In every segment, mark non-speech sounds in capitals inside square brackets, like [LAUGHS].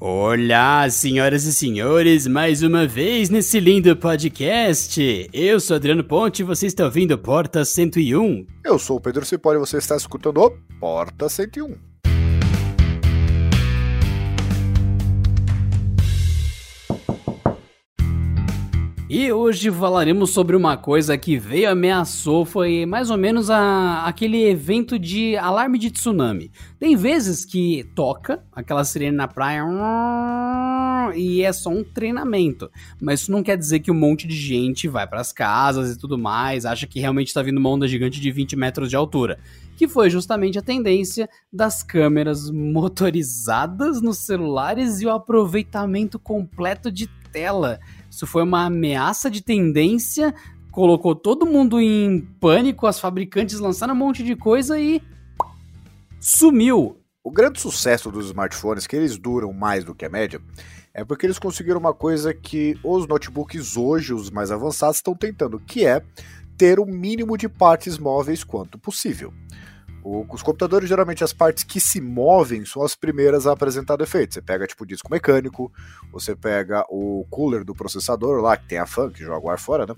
Olá, senhoras e senhores, mais uma vez nesse lindo podcast. Eu sou Adriano Ponte e você está ouvindo Porta 101. Eu sou o Pedro Cipolli e você está escutando Porta 101. E hoje falaremos sobre uma coisa que veio ameaçou, foi mais ou menos a, aquele evento de alarme de tsunami. Tem vezes que toca aquela sirene na praia e é só um treinamento, mas isso não quer dizer que um monte de gente vai para as casas e tudo mais, acha que realmente está vindo uma onda gigante de 20 metros de altura, que foi justamente a tendência das câmeras [LAUGHS] motorizadas nos celulares e o aproveitamento completo de tela isso foi uma ameaça de tendência, colocou todo mundo em pânico, as fabricantes lançaram um monte de coisa e sumiu. O grande sucesso dos smartphones, que eles duram mais do que a média, é porque eles conseguiram uma coisa que os notebooks hoje, os mais avançados, estão tentando, que é ter o mínimo de partes móveis quanto possível. Os computadores, geralmente, as partes que se movem são as primeiras a apresentar defeitos. Você pega, tipo, o disco mecânico, você pega o cooler do processador lá, que tem a fan, que joga o ar fora, né?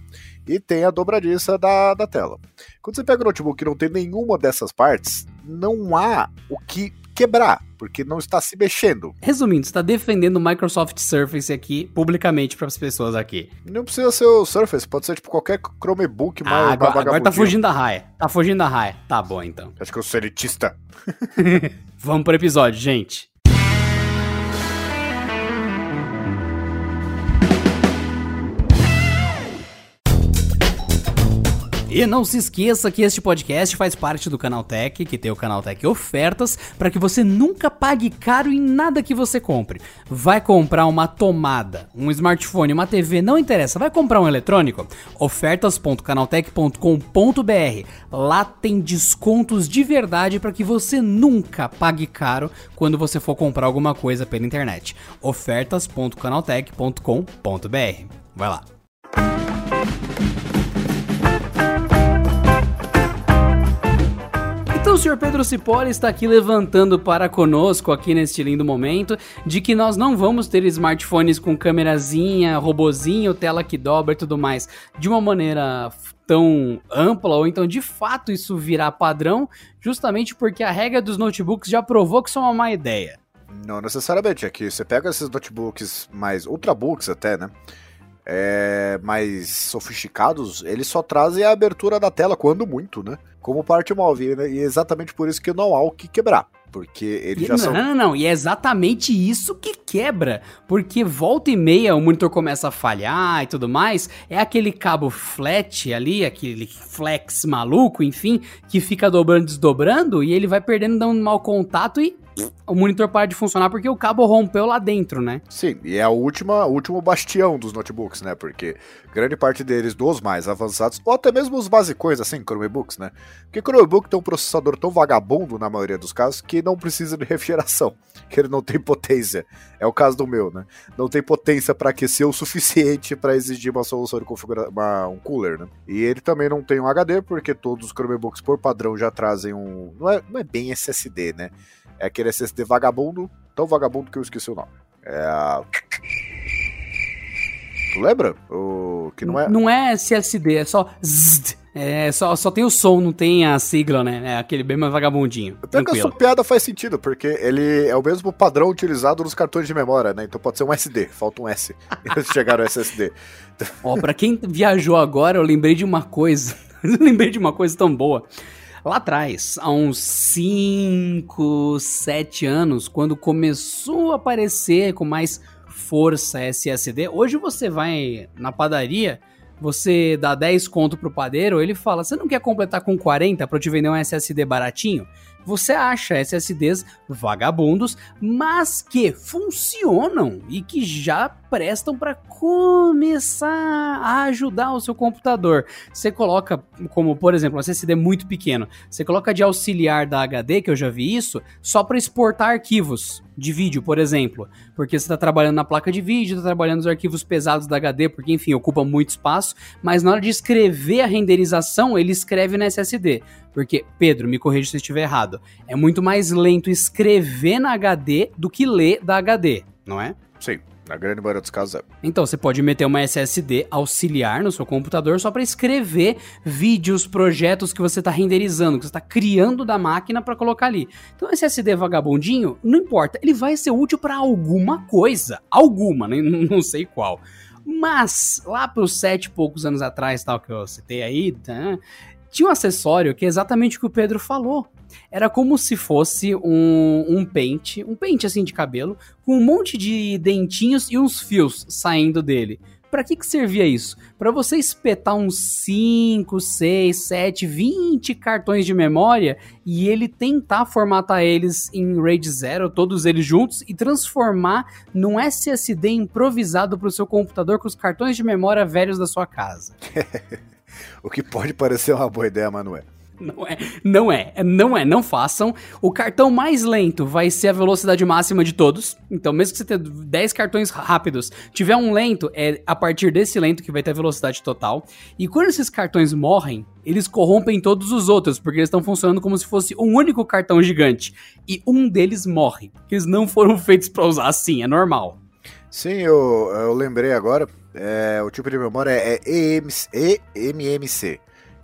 E tem a dobradiça da, da tela. Quando você pega o notebook que não tem nenhuma dessas partes, não há o que quebrar, porque não está se mexendo. Resumindo, você está defendendo o Microsoft Surface aqui publicamente para as pessoas aqui. Não precisa ser o Surface, pode ser tipo qualquer Chromebook mais ah, agora, agora tá fugindo da raia. Tá fugindo da raia. Tá bom então. Acho que eu sou elitista. [LAUGHS] Vamos pro episódio, gente. E não se esqueça que este podcast faz parte do Canaltech, que tem o Canaltech Ofertas, para que você nunca pague caro em nada que você compre. Vai comprar uma tomada, um smartphone, uma TV, não interessa, vai comprar um eletrônico? ofertas.canaltech.com.br. Lá tem descontos de verdade para que você nunca pague caro quando você for comprar alguma coisa pela internet. ofertas.canaltech.com.br. Vai lá. Então o senhor Pedro Cipolla está aqui levantando para conosco, aqui neste lindo momento, de que nós não vamos ter smartphones com câmerazinha, robozinho, tela que dobra e tudo mais, de uma maneira tão ampla, ou então de fato isso virar padrão, justamente porque a regra dos notebooks já provou que isso é uma má ideia. Não necessariamente, é que você pega esses notebooks mais ultrabooks até, né? É, mais sofisticados, eles só trazem a abertura da tela, quando muito, né? como parte móvel, né? E é exatamente por isso que não há o que quebrar. Porque eles já não, são. Não, não, não. E é exatamente isso que quebra. Porque volta e meia o monitor começa a falhar e tudo mais. É aquele cabo flat ali, aquele flex maluco, enfim, que fica dobrando, desdobrando e ele vai perdendo, dando mau contato e o monitor para de funcionar porque o cabo rompeu lá dentro, né? Sim, e é o último bastião dos notebooks, né? Porque grande parte deles, dos mais avançados, ou até mesmo os basicões, assim, Chromebooks, né? Porque Chromebook tem um processador tão vagabundo, na maioria dos casos, que não precisa de refrigeração, [LAUGHS] que ele não tem potência. É o caso do meu, né? Não tem potência para aquecer o suficiente para exigir uma solução de configuração, um cooler, né? E ele também não tem um HD, porque todos os Chromebooks, por padrão, já trazem um. Não é, não é bem SSD, né? É aquele SSD vagabundo, tão vagabundo que eu esqueci o nome. É a. Tu lembra? O que não é. Não é SSD, é só ZD. É, só, só tem o som, não tem a sigla, né? É aquele bem mais vagabundinho. Até que a sua piada faz sentido, porque ele é o mesmo padrão utilizado nos cartões de memória, né? Então pode ser um SD, falta um S. [LAUGHS] Eles chegaram ao SSD. Ó, pra quem viajou agora, eu lembrei de uma coisa. [LAUGHS] eu lembrei de uma coisa tão boa. Lá atrás, há uns 5, 7 anos, quando começou a aparecer com mais força SSD, hoje você vai na padaria, você dá 10 conto pro padeiro, ele fala: "Você não quer completar com 40 para eu te vender um SSD baratinho?" Você acha SSDs vagabundos, mas que funcionam e que já prestam para começar a ajudar o seu computador. Você coloca, como por exemplo, um SSD muito pequeno, você coloca de auxiliar da HD, que eu já vi isso, só para exportar arquivos de vídeo, por exemplo, porque você está trabalhando na placa de vídeo, está trabalhando nos arquivos pesados da HD, porque enfim, ocupa muito espaço, mas na hora de escrever a renderização, ele escreve no SSD. Porque, Pedro, me corrija se eu estiver errado, é muito mais lento escrever na HD do que ler da HD. não é? Sim, na grande maioria dos casos é. Então você pode meter uma SSD auxiliar no seu computador só para escrever vídeos, projetos que você está renderizando, que você está criando da máquina para colocar ali. Então SSD vagabundinho, não importa, ele vai ser útil para alguma coisa, alguma, né? [LAUGHS] não sei qual. Mas lá para os sete e poucos anos atrás, tal que eu citei aí, tá? Tinha um acessório que é exatamente o que o Pedro falou. Era como se fosse um, um pente, um pente assim de cabelo, com um monte de dentinhos e uns fios saindo dele. Para que, que servia isso? Para você espetar uns 5, 6, 7, 20 cartões de memória e ele tentar formatar eles em RAID 0, todos eles juntos, e transformar num SSD improvisado para o seu computador com os cartões de memória velhos da sua casa. [LAUGHS] [LAUGHS] o que pode parecer uma boa ideia, mas não é. Não é, não é, não é, não façam. O cartão mais lento vai ser a velocidade máxima de todos. Então, mesmo que você tenha 10 cartões rápidos, tiver um lento, é a partir desse lento que vai ter a velocidade total. E quando esses cartões morrem, eles corrompem todos os outros, porque eles estão funcionando como se fosse um único cartão gigante. E um deles morre, eles não foram [LAUGHS] feitos para usar assim, é normal. Sim, eu, eu lembrei agora. É, o tipo de memória é EMMC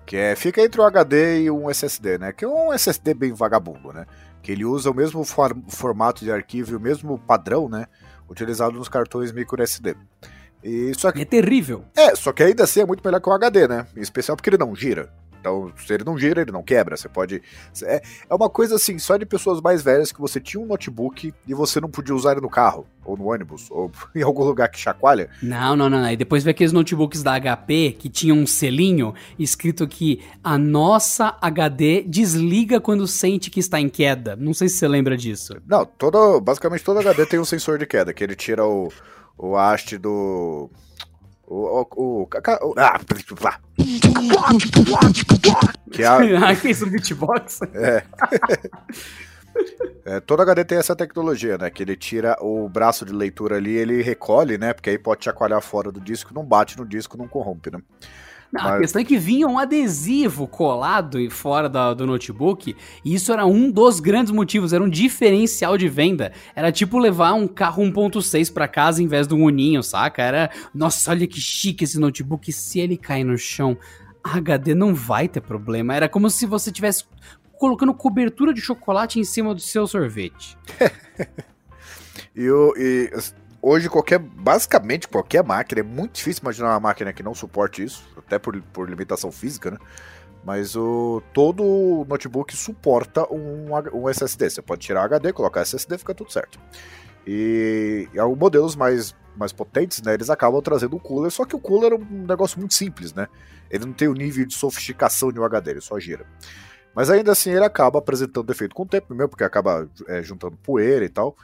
que é, fica entre o HD e um SSD, né? Que é um SSD bem vagabundo, né? Que ele usa o mesmo for formato de arquivo e o mesmo padrão, né? Utilizado nos cartões micro SD. E só que, é terrível. É, só que ainda assim é muito melhor que o HD, né? Em especial porque ele não gira. Então, se ele não gira, ele não quebra. Você pode. É, é uma coisa assim, só de pessoas mais velhas que você tinha um notebook e você não podia usar ele no carro, ou no ônibus, ou [LAUGHS] em algum lugar que chacoalha. Não, não, não. E depois vê aqueles notebooks da HP que tinham um selinho escrito que a nossa HD desliga quando sente que está em queda. Não sei se você lembra disso. Não, toda, basicamente toda HD tem um sensor de queda, que ele tira o, o haste do o, o, o, ah, que é a... [LAUGHS] ah, isso, beatbox? É. [LAUGHS] é. Todo HD tem essa tecnologia, né? Que ele tira o braço de leitura ali, ele recolhe, né? Porque aí pode chacoalhar fora do disco, não bate no disco, não corrompe, né? Não, Mas... A questão é que vinha um adesivo colado fora da, do notebook, e isso era um dos grandes motivos, era um diferencial de venda. Era tipo levar um carro 1.6 para casa em vez de um uninho, saca? Era, nossa, olha que chique esse notebook, se ele cair no chão, a HD não vai ter problema. Era como se você tivesse colocando cobertura de chocolate em cima do seu sorvete. [LAUGHS] e, o, e hoje qualquer, basicamente qualquer máquina, é muito difícil imaginar uma máquina que não suporte isso, até por, por limitação física, né? Mas o, todo notebook suporta um, um SSD. Você pode tirar HD, colocar SSD, fica tudo certo. E, e alguns modelos mais, mais potentes, né? Eles acabam trazendo um cooler, só que o cooler é um negócio muito simples, né? Ele não tem o nível de sofisticação de um HD, ele só gira. Mas ainda assim ele acaba apresentando defeito com o tempo, mesmo porque acaba é, juntando poeira e tal.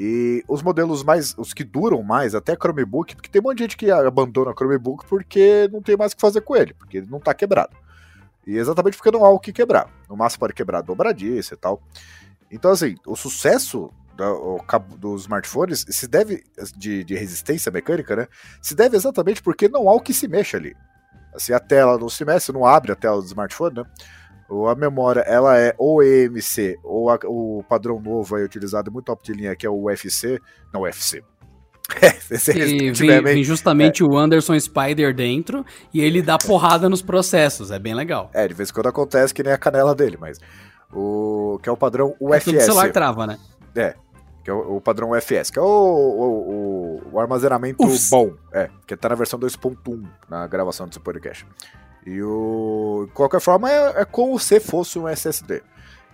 E os modelos mais, os que duram mais, até Chromebook, porque tem um monte de gente que abandona Chromebook porque não tem mais o que fazer com ele, porque ele não está quebrado. E exatamente porque não há o que quebrar. No máximo pode quebrar dobradiça e tal. Então, assim, o sucesso do, dos smartphones se deve, de, de, resistência mecânica, né? Se deve exatamente porque não há o que se mexa ali. Assim, a tela não se mexe, não abre a tela do smartphone, né? A memória ela é ou EMC ou a, o padrão novo aí utilizado muito top de linha que é o UFC, não UFC. [LAUGHS] e vem, vem, justamente é. o Anderson Spider dentro e ele dá porrada nos processos, é bem legal. É, de vez em quando acontece que nem a canela dele, mas o que é o padrão UFS. É, o celular trava, né? É, que é o, o padrão UFS, que é o, o, o armazenamento bom, é, que tá na versão 2.1 na gravação desse podcast. E o. De qualquer forma, é, é como se fosse um SSD.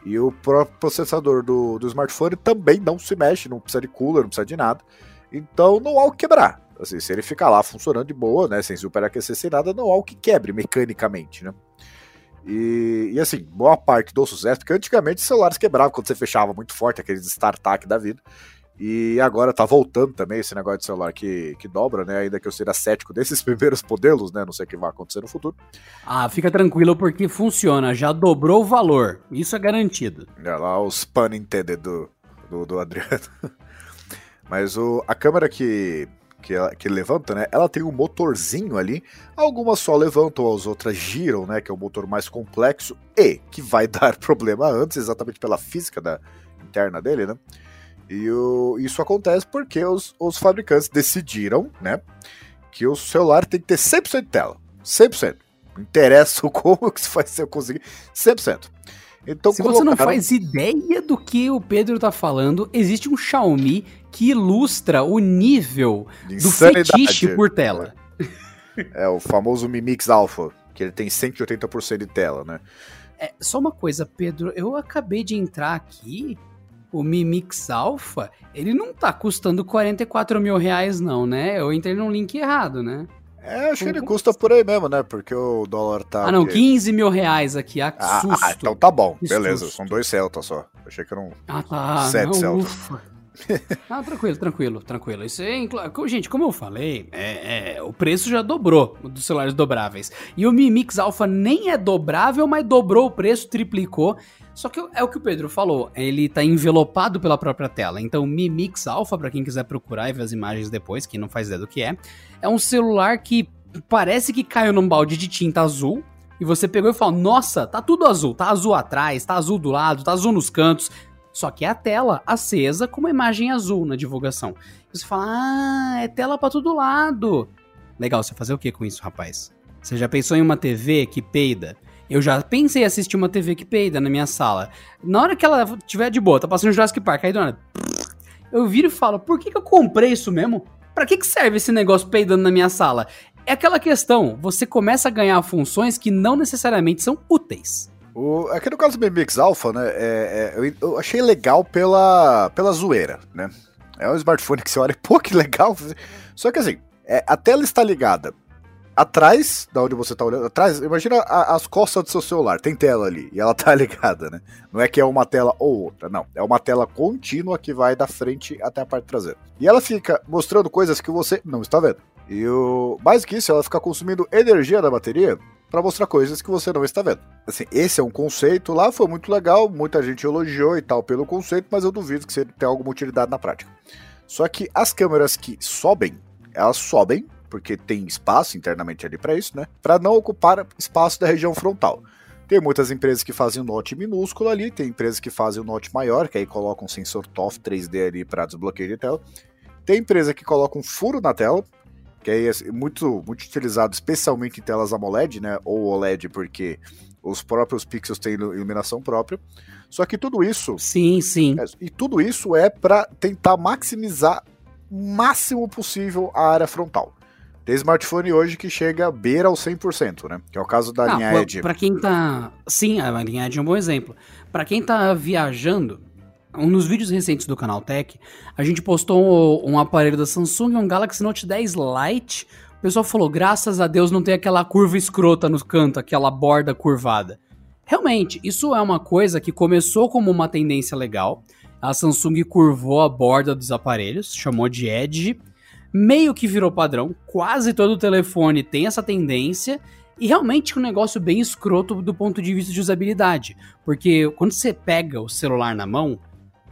E o próprio processador do, do smartphone também não se mexe, não precisa de cooler, não precisa de nada. Então não há o que quebrar. Assim, se ele ficar lá funcionando de boa, né, sem superaquecer, sem nada, não há o que quebre mecanicamente, né? E, e, assim, boa parte do sucesso, porque antigamente os celulares quebravam quando você fechava muito forte, aqueles StarTAC da vida. E agora tá voltando também esse negócio de celular que, que dobra, né? Ainda que eu seja cético [LAUGHS] desses primeiros modelos, né? Não sei o que vai acontecer no futuro. Ah, fica tranquilo porque funciona, já dobrou o valor. Isso é garantido. Olha lá os pan intended do, do, do Adriano. [LAUGHS] Mas o, a câmera que, que, ela, que levanta, né? Ela tem um motorzinho ali. Algumas só levantam, as outras giram, né? Que é o motor mais complexo e que vai [LAUGHS] dar problema antes, exatamente pela física da interna dele, né? E o, isso acontece porque os, os fabricantes decidiram, né, que o celular tem que ter 100% de tela. 100%. Não interessa [LAUGHS] como que você vai conseguir. 100%. Então, Se colocaram... você não faz ideia do que o Pedro tá falando, existe um Xiaomi que ilustra o nível do fetiche por tela. É, é o famoso Mi Mix Alpha, que ele tem 180% de tela, né? É, só uma coisa, Pedro, eu acabei de entrar aqui, o Mi Mix Alpha, ele não tá custando 44 mil reais não, né? Eu entrei num link errado, né? É, acho que ele custa por aí mesmo, né? Porque o dólar tá. Ah, não, 15 mil reais aqui, ah, ah, susto. Ah, então tá bom, que beleza. Susto. São dois Celtas só. Achei que eram ah, tá. sete não, Celtas. Ufa. [LAUGHS] ah, tranquilo, tranquilo, tranquilo. Isso é, gente, como eu falei, é, é, o preço já dobrou dos celulares dobráveis. E o Mi Mix Alpha nem é dobrável, mas dobrou o preço, triplicou. Só que é o que o Pedro falou, ele tá envelopado pela própria tela. Então, o Mi Mix Alpha, para quem quiser procurar e ver as imagens depois, quem não faz ideia do que é, é um celular que parece que caiu num balde de tinta azul. E você pegou e falou: Nossa, tá tudo azul. Tá azul atrás, tá azul do lado, tá azul nos cantos. Só que é a tela acesa com uma imagem azul na divulgação. Você fala: Ah, é tela para todo lado. Legal, você fazer o que com isso, rapaz? Você já pensou em uma TV que peida? Eu já pensei em assistir uma TV que peida na minha sala. Na hora que ela tiver de boa, tá passando Jurassic Park, aí do nada. Eu viro e falo, por que, que eu comprei isso mesmo? Pra que, que serve esse negócio peidando na minha sala? É aquela questão, você começa a ganhar funções que não necessariamente são úteis. O, aqui no caso do BMX Alpha, né, é, é, eu, achei legal pela, pela zoeira, né? É um smartphone que você olha, [LAUGHS] pô, que legal. Só que assim, é, a tela está ligada atrás da onde você tá olhando, atrás, imagina a, as costas do seu celular, tem tela ali, e ela tá [LAUGHS] ligada, né? Não é que é uma tela ou outra, não. É uma tela contínua que vai da frente até a parte traseira. E ela fica mostrando coisas que você não está vendo. E o mais que isso, ela fica consumindo energia da bateria para mostrar coisas que você não está vendo. Assim, esse é um conceito lá, foi muito legal, muita gente elogiou e tal pelo conceito, mas eu duvido que você tenha alguma utilidade na prática. Só que as câmeras que sobem, elas sobem porque tem espaço internamente ali para isso, né? Para não ocupar espaço da região frontal. Tem muitas empresas que fazem um note minúsculo ali, tem empresas que fazem um note maior, que aí colocam um sensor TOF 3D ali para desbloqueio de tela. Tem empresa que coloca um furo na tela, que aí é muito, muito utilizado especialmente em telas AMOLED, né? Ou OLED, porque os próprios pixels têm iluminação própria. Só que tudo isso. Sim, sim. É, e tudo isso é para tentar maximizar o máximo possível a área frontal. Tem smartphone hoje que chega a beira ao 100%, né? Que é o caso da Não, linha Edge. Para quem tá. Sim, a linha Edge é um bom exemplo. Para quem tá viajando, um nos vídeos recentes do canal Tech, a gente postou um, um aparelho da Samsung, um Galaxy Note 10 Lite. O pessoal falou: graças a Deus não tem aquela curva escrota no canto, aquela borda curvada. Realmente, isso é uma coisa que começou como uma tendência legal. A Samsung curvou a borda dos aparelhos, chamou de Edge meio que virou padrão. Quase todo telefone tem essa tendência. E realmente um negócio bem escroto do ponto de vista de usabilidade. Porque quando você pega o celular na mão,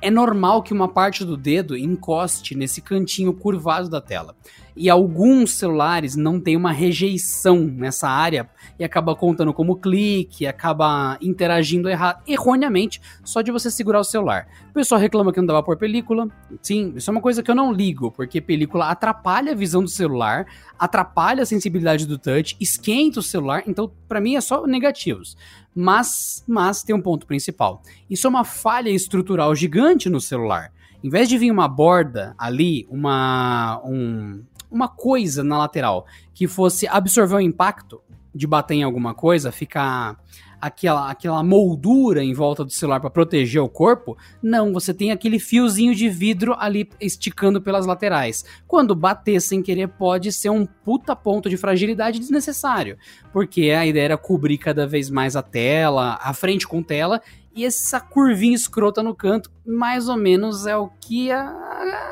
é normal que uma parte do dedo encoste nesse cantinho curvado da tela. E alguns celulares não têm uma rejeição nessa área e acaba contando como clique, acaba interagindo erroneamente só de você segurar o celular. O pessoal reclama que não dava por película. Sim, isso é uma coisa que eu não ligo, porque película atrapalha a visão do celular, atrapalha a sensibilidade do touch, esquenta o celular, então para mim é só negativos. Mas, mas tem um ponto principal. Isso é uma falha estrutural gigante no celular. Em vez de vir uma borda ali, uma, um, uma coisa na lateral que fosse absorver o impacto de bater em alguma coisa, ficar aquela, aquela moldura em volta do celular para proteger o corpo. Não, você tem aquele fiozinho de vidro ali esticando pelas laterais. Quando bater sem querer, pode ser um puta ponto de fragilidade desnecessário. Porque a ideia era cobrir cada vez mais a tela, a frente com tela, e essa curvinha escrota no canto, mais ou menos é o que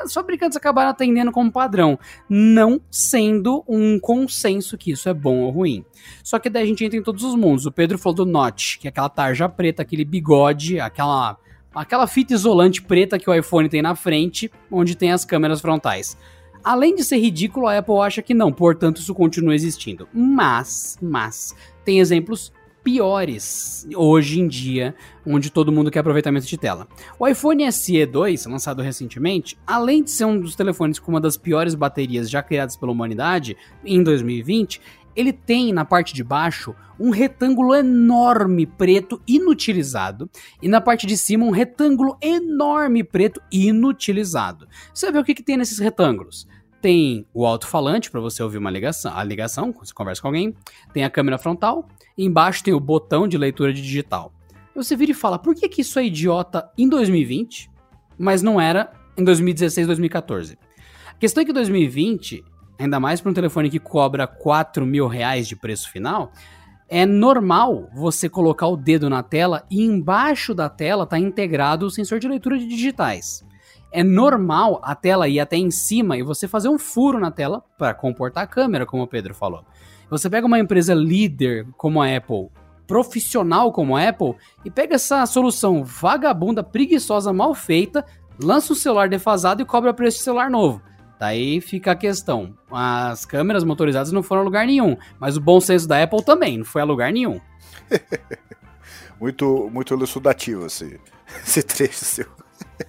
os fabricantes acabaram atendendo como padrão, não sendo um consenso que isso é bom ou ruim. Só que daí a gente entra em todos os mundos. O Pedro falou do Notch, que é aquela tarja preta, aquele bigode, aquela aquela fita isolante preta que o iPhone tem na frente, onde tem as câmeras frontais. Além de ser ridículo, a Apple acha que não, portanto isso continua existindo. Mas, mas, tem exemplos piores hoje em dia, onde todo mundo quer aproveitamento de tela. O iPhone SE 2, lançado recentemente, além de ser um dos telefones com uma das piores baterias já criadas pela humanidade em 2020, ele tem na parte de baixo um retângulo enorme preto inutilizado e na parte de cima um retângulo enorme preto inutilizado. Você ver o que, que tem nesses retângulos. Tem o alto-falante para você ouvir uma ligação, a ligação, quando você conversa com alguém. Tem a câmera frontal. Embaixo tem o botão de leitura de digital. Você vira e fala, por que, que isso é idiota em 2020, mas não era em 2016, 2014? A questão é que 2020 ainda mais para um telefone que cobra 4 mil reais de preço final, é normal você colocar o dedo na tela e embaixo da tela está integrado o sensor de leitura de digitais. É normal a tela ir até em cima e você fazer um furo na tela para comportar a câmera, como o Pedro falou. Você pega uma empresa líder como a Apple, profissional como a Apple, e pega essa solução vagabunda, preguiçosa, mal feita, lança um celular defasado e cobra preço de celular novo. Daí fica a questão. As câmeras motorizadas não foram a lugar nenhum, mas o bom senso da Apple também não foi a lugar nenhum. [LAUGHS] muito, muito elucidativo esse, [LAUGHS] esse trecho seu.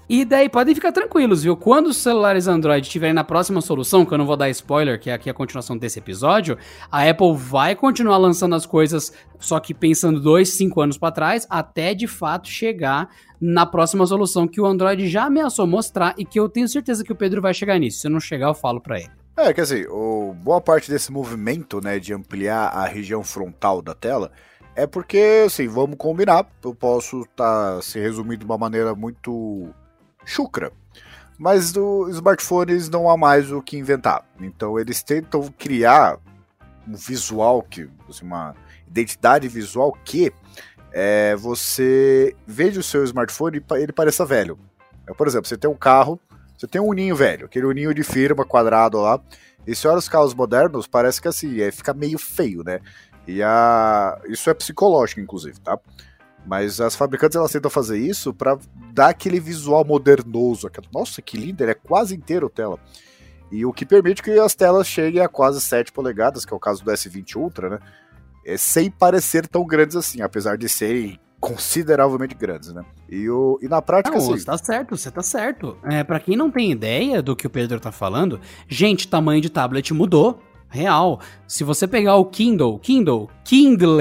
E daí podem ficar tranquilos, viu? Quando os celulares Android estiverem na próxima solução, que eu não vou dar spoiler, que é aqui a continuação desse episódio, a Apple vai continuar lançando as coisas, só que pensando dois, cinco anos para trás, até de fato chegar na próxima solução que o Android já ameaçou mostrar e que eu tenho certeza que o Pedro vai chegar nisso. Se não chegar, eu falo para ele. É, quer dizer, boa parte desse movimento, né, de ampliar a região frontal da tela, é porque, assim, vamos combinar, eu posso estar tá se resumindo de uma maneira muito chucra. Mas os smartphones não há mais o que inventar. Então eles tentam criar um visual, que, assim, uma identidade visual que é, você veja o seu smartphone e ele pareça velho. É, por exemplo, você tem um carro, você tem um uninho velho, aquele uninho de firma quadrado lá, e se olha os carros modernos, parece que assim, é, fica meio feio, né? E a... isso é psicológico, inclusive, tá? Mas as fabricantes elas tentam fazer isso para dar aquele visual modernoso. Aquela, nossa, que lindo, ele é quase inteiro tela. E o que permite que as telas cheguem a quase 7 polegadas, que é o caso do S20 Ultra, né? É, sem parecer tão grandes assim, apesar de serem consideravelmente grandes, né? E, o, e na prática, não, assim... Você tá certo, você tá certo. É, para quem não tem ideia do que o Pedro tá falando, gente, tamanho de tablet mudou. Real. Se você pegar o Kindle, Kindle, Kindle,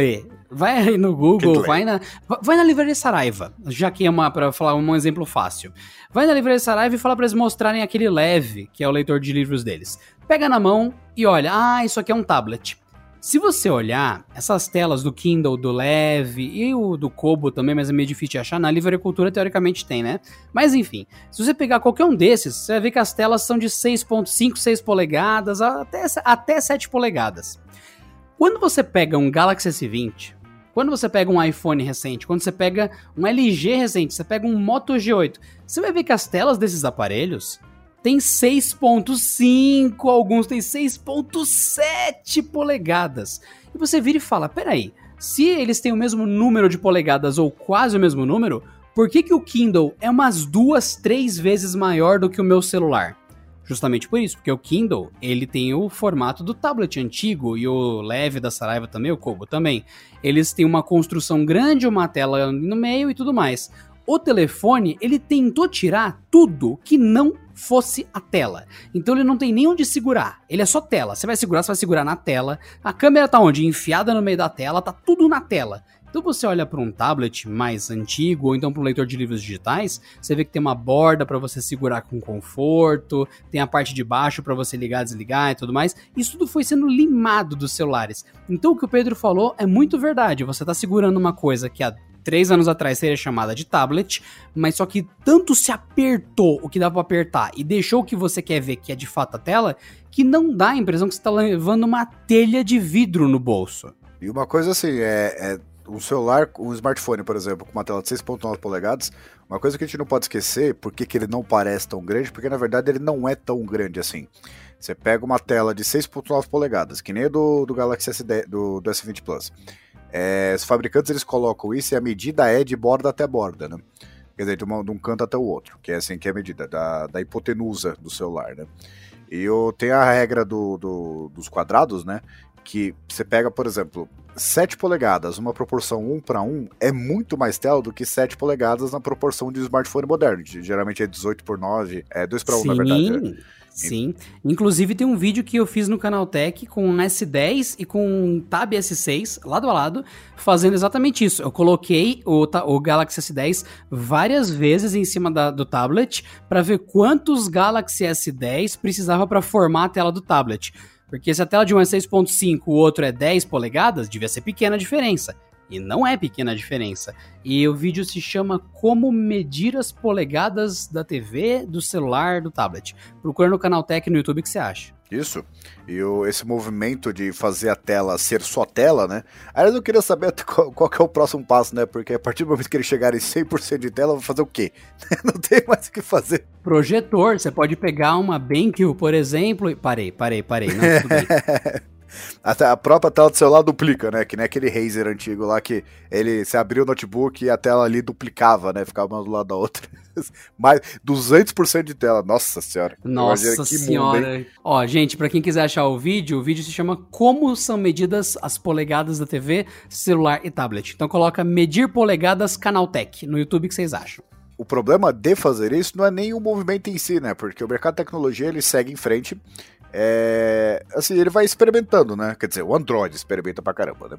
vai aí no Google, vai na, vai na Livraria Saraiva, já que é uma, pra falar um exemplo fácil. Vai na Livraria Saraiva e fala para eles mostrarem aquele leve, que é o leitor de livros deles. Pega na mão e olha, ah, isso aqui é um tablet. Se você olhar essas telas do Kindle, do Leve e o do Kobo também, mas é meio difícil de achar, na Livracultura teoricamente tem, né? Mas enfim, se você pegar qualquer um desses, você vai ver que as telas são de 6.5, 6 polegadas, até, até 7 polegadas. Quando você pega um Galaxy S20, quando você pega um iPhone recente, quando você pega um LG recente, você pega um Moto G8, você vai ver que as telas desses aparelhos tem 6.5, alguns tem 6.7 polegadas. E você vira e fala, peraí, se eles têm o mesmo número de polegadas ou quase o mesmo número, por que, que o Kindle é umas duas, três vezes maior do que o meu celular? Justamente por isso, porque o Kindle, ele tem o formato do tablet antigo e o leve da Saraiva também, o Kobo também. Eles têm uma construção grande, uma tela no meio e tudo mais. O telefone, ele tentou tirar tudo que não fosse a tela. Então ele não tem nem onde segurar. Ele é só tela. Você vai segurar, você vai segurar na tela. A câmera tá onde? Enfiada no meio da tela, tá tudo na tela. Então você olha para um tablet mais antigo ou então para um leitor de livros digitais, você vê que tem uma borda para você segurar com conforto, tem a parte de baixo para você ligar, desligar e tudo mais. Isso tudo foi sendo limado dos celulares. Então o que o Pedro falou é muito verdade. Você está segurando uma coisa que há três anos atrás seria chamada de tablet, mas só que tanto se apertou o que dá para apertar e deixou o que você quer ver, que é de fato a tela, que não dá a impressão que você está levando uma telha de vidro no bolso. E uma coisa assim, é, é um celular, um smartphone, por exemplo, com uma tela de 6.9 polegadas, uma coisa que a gente não pode esquecer, porque que ele não parece tão grande, porque na verdade ele não é tão grande assim. Você pega uma tela de 6.9 polegadas, que nem do, do Galaxy S10, do, do S20 Plus. É, os fabricantes eles colocam isso e a medida é de borda até borda, né? Quer dizer, de, uma, de um canto até o outro, que é assim que é a medida, da, da hipotenusa do celular, né? E eu, tem a regra do, do, dos quadrados, né? Que você pega, por exemplo, 7 polegadas, uma proporção 1 para 1, é muito mais tela do que 7 polegadas na proporção de smartphone moderno. Geralmente é 18 por 9, é 2 para 1 na verdade. Né? Sim. Inclusive tem um vídeo que eu fiz no canal Tech com um S10 e com um Tab S6 lado a lado, fazendo exatamente isso. Eu coloquei o, o Galaxy S10 várias vezes em cima da, do tablet para ver quantos Galaxy S10 precisava para formar a tela do tablet. Porque se a tela de um é 6.5 o outro é 10 polegadas, devia ser pequena a diferença. E não é pequena a diferença. E o vídeo se chama Como Medir as Polegadas da TV, do celular, do tablet. Procura no canal Tech no YouTube que você acha. Isso. E o, esse movimento de fazer a tela ser só tela, né? Aliás, eu queria saber qual, qual é o próximo passo, né? Porque a partir do momento que ele chegar em 100% de tela, vai fazer o quê? [LAUGHS] Não tem mais o que fazer. Projetor. Você pode pegar uma BenQ, por exemplo. E... Parei, parei, parei. Não, tudo bem. [LAUGHS] Até a própria tela do celular duplica, né? Que nem aquele Razer antigo lá que ele se abriu o notebook e a tela ali duplicava, né? Ficava uma do lado da outra. [LAUGHS] Mais 200% de tela. Nossa senhora. Nossa senhora. Mundo, Ó, gente, para quem quiser achar o vídeo, o vídeo se chama Como são medidas as polegadas da TV, celular e tablet. Então coloca medir polegadas Canaltech no YouTube que vocês acham o problema de fazer isso não é nem o movimento em si, né? Porque o mercado de tecnologia ele segue em frente é, assim, ele vai experimentando, né? Quer dizer, o Android experimenta pra caramba, né?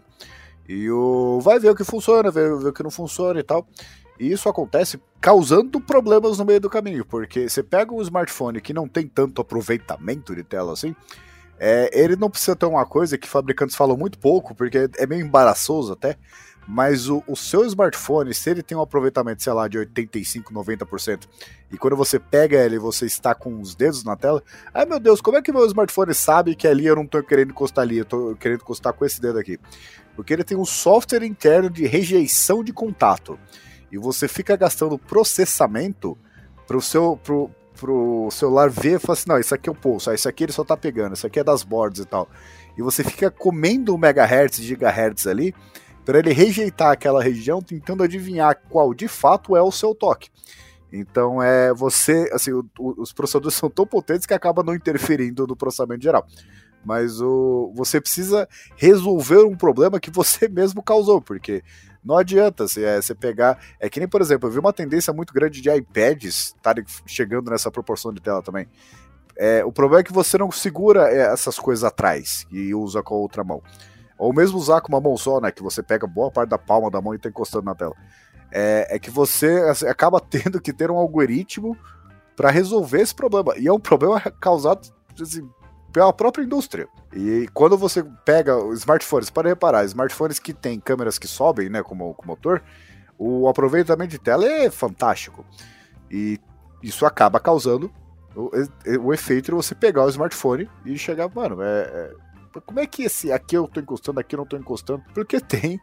E o vai ver o que funciona, ver, ver o que não funciona e tal. E isso acontece causando problemas no meio do caminho, porque você pega um smartphone que não tem tanto aproveitamento de tela assim, é, ele não precisa ter uma coisa que fabricantes falam muito pouco, porque é meio embaraçoso até, mas o, o, seu smartphone, se ele tem um aproveitamento, sei lá, de 85, 90%, e quando você pega ele você está com os dedos na tela, ai meu Deus, como é que meu smartphone sabe que ali eu não estou querendo encostar ali, eu estou querendo encostar com esse dedo aqui? Porque ele tem um software interno de rejeição de contato. E você fica gastando processamento para o seu, pro, pro celular ver e falar assim, não, isso aqui é o pulso, isso aqui ele só está pegando, isso aqui é das bordas e tal. E você fica comendo megahertz, gigahertz ali, para ele rejeitar aquela região, tentando adivinhar qual de fato é o seu toque. Então é você, assim, o, o, os processadores [LAUGHS] são tão potentes que acaba não interferindo no processamento geral. Mas o, você precisa resolver um problema que você [LAUGHS] mesmo causou, porque não adianta você, é, você pegar. É que nem, por exemplo, eu vi uma tendência muito grande de iPads estarem chegando nessa proporção de tela também. É, o problema é que você não segura é, essas coisas atrás e usa com a outra mão. Ou mesmo usar com uma mão só, né? Que você pega boa parte da palma da mão e tá encostando na tela. É, é que você assim, acaba [LAUGHS] tendo que ter um algoritmo para resolver esse problema. E é um problema causado assim, pela própria indústria. E quando você pega smartphones, para reparar, smartphones que têm câmeras que sobem, né, como o motor, o aproveitamento de tela é fantástico. E isso acaba causando o, o efeito de você pegar o smartphone e chegar, mano, é, é como é que esse aqui eu tô encostando, aqui eu não tô encostando? Porque tem.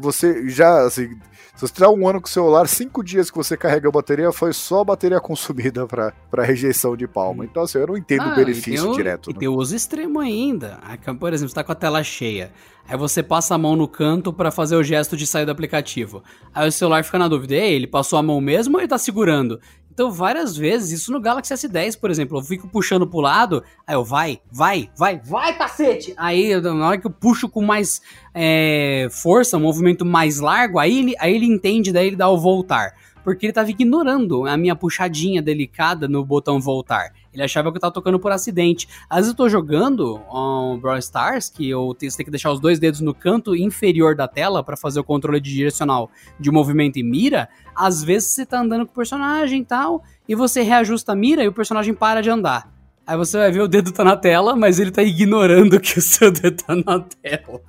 Você já, assim, se você tiver um ano com o celular, cinco dias que você carrega a bateria, foi só a bateria [LAUGHS] consumida para rejeição de palma. Então, assim, eu não entendo ah, o benefício o, direto. E né? tem o uso extremo ainda. Por exemplo, você tá com a tela cheia. Aí você passa a mão no canto para fazer o gesto de sair do aplicativo. Aí o celular fica na dúvida, ele passou a mão mesmo ou ele tá segurando? Então, várias vezes, isso no Galaxy S10, por exemplo, eu fico puxando pro lado, aí eu vai, vai, vai, vai, cacete! Aí, na hora que eu puxo com mais é, força, um movimento mais largo, aí ele, aí ele entende, daí ele dá o voltar porque ele tava ignorando a minha puxadinha delicada no botão voltar. Ele achava que eu tava tocando por acidente. Às vezes eu tô jogando um Brawl Stars, que eu tenho, você tem que deixar os dois dedos no canto inferior da tela para fazer o controle de direcional de movimento e mira. Às vezes você tá andando com o personagem e tal, e você reajusta a mira e o personagem para de andar. Aí você vai ver o dedo tá na tela, mas ele tá ignorando que o seu dedo tá na tela.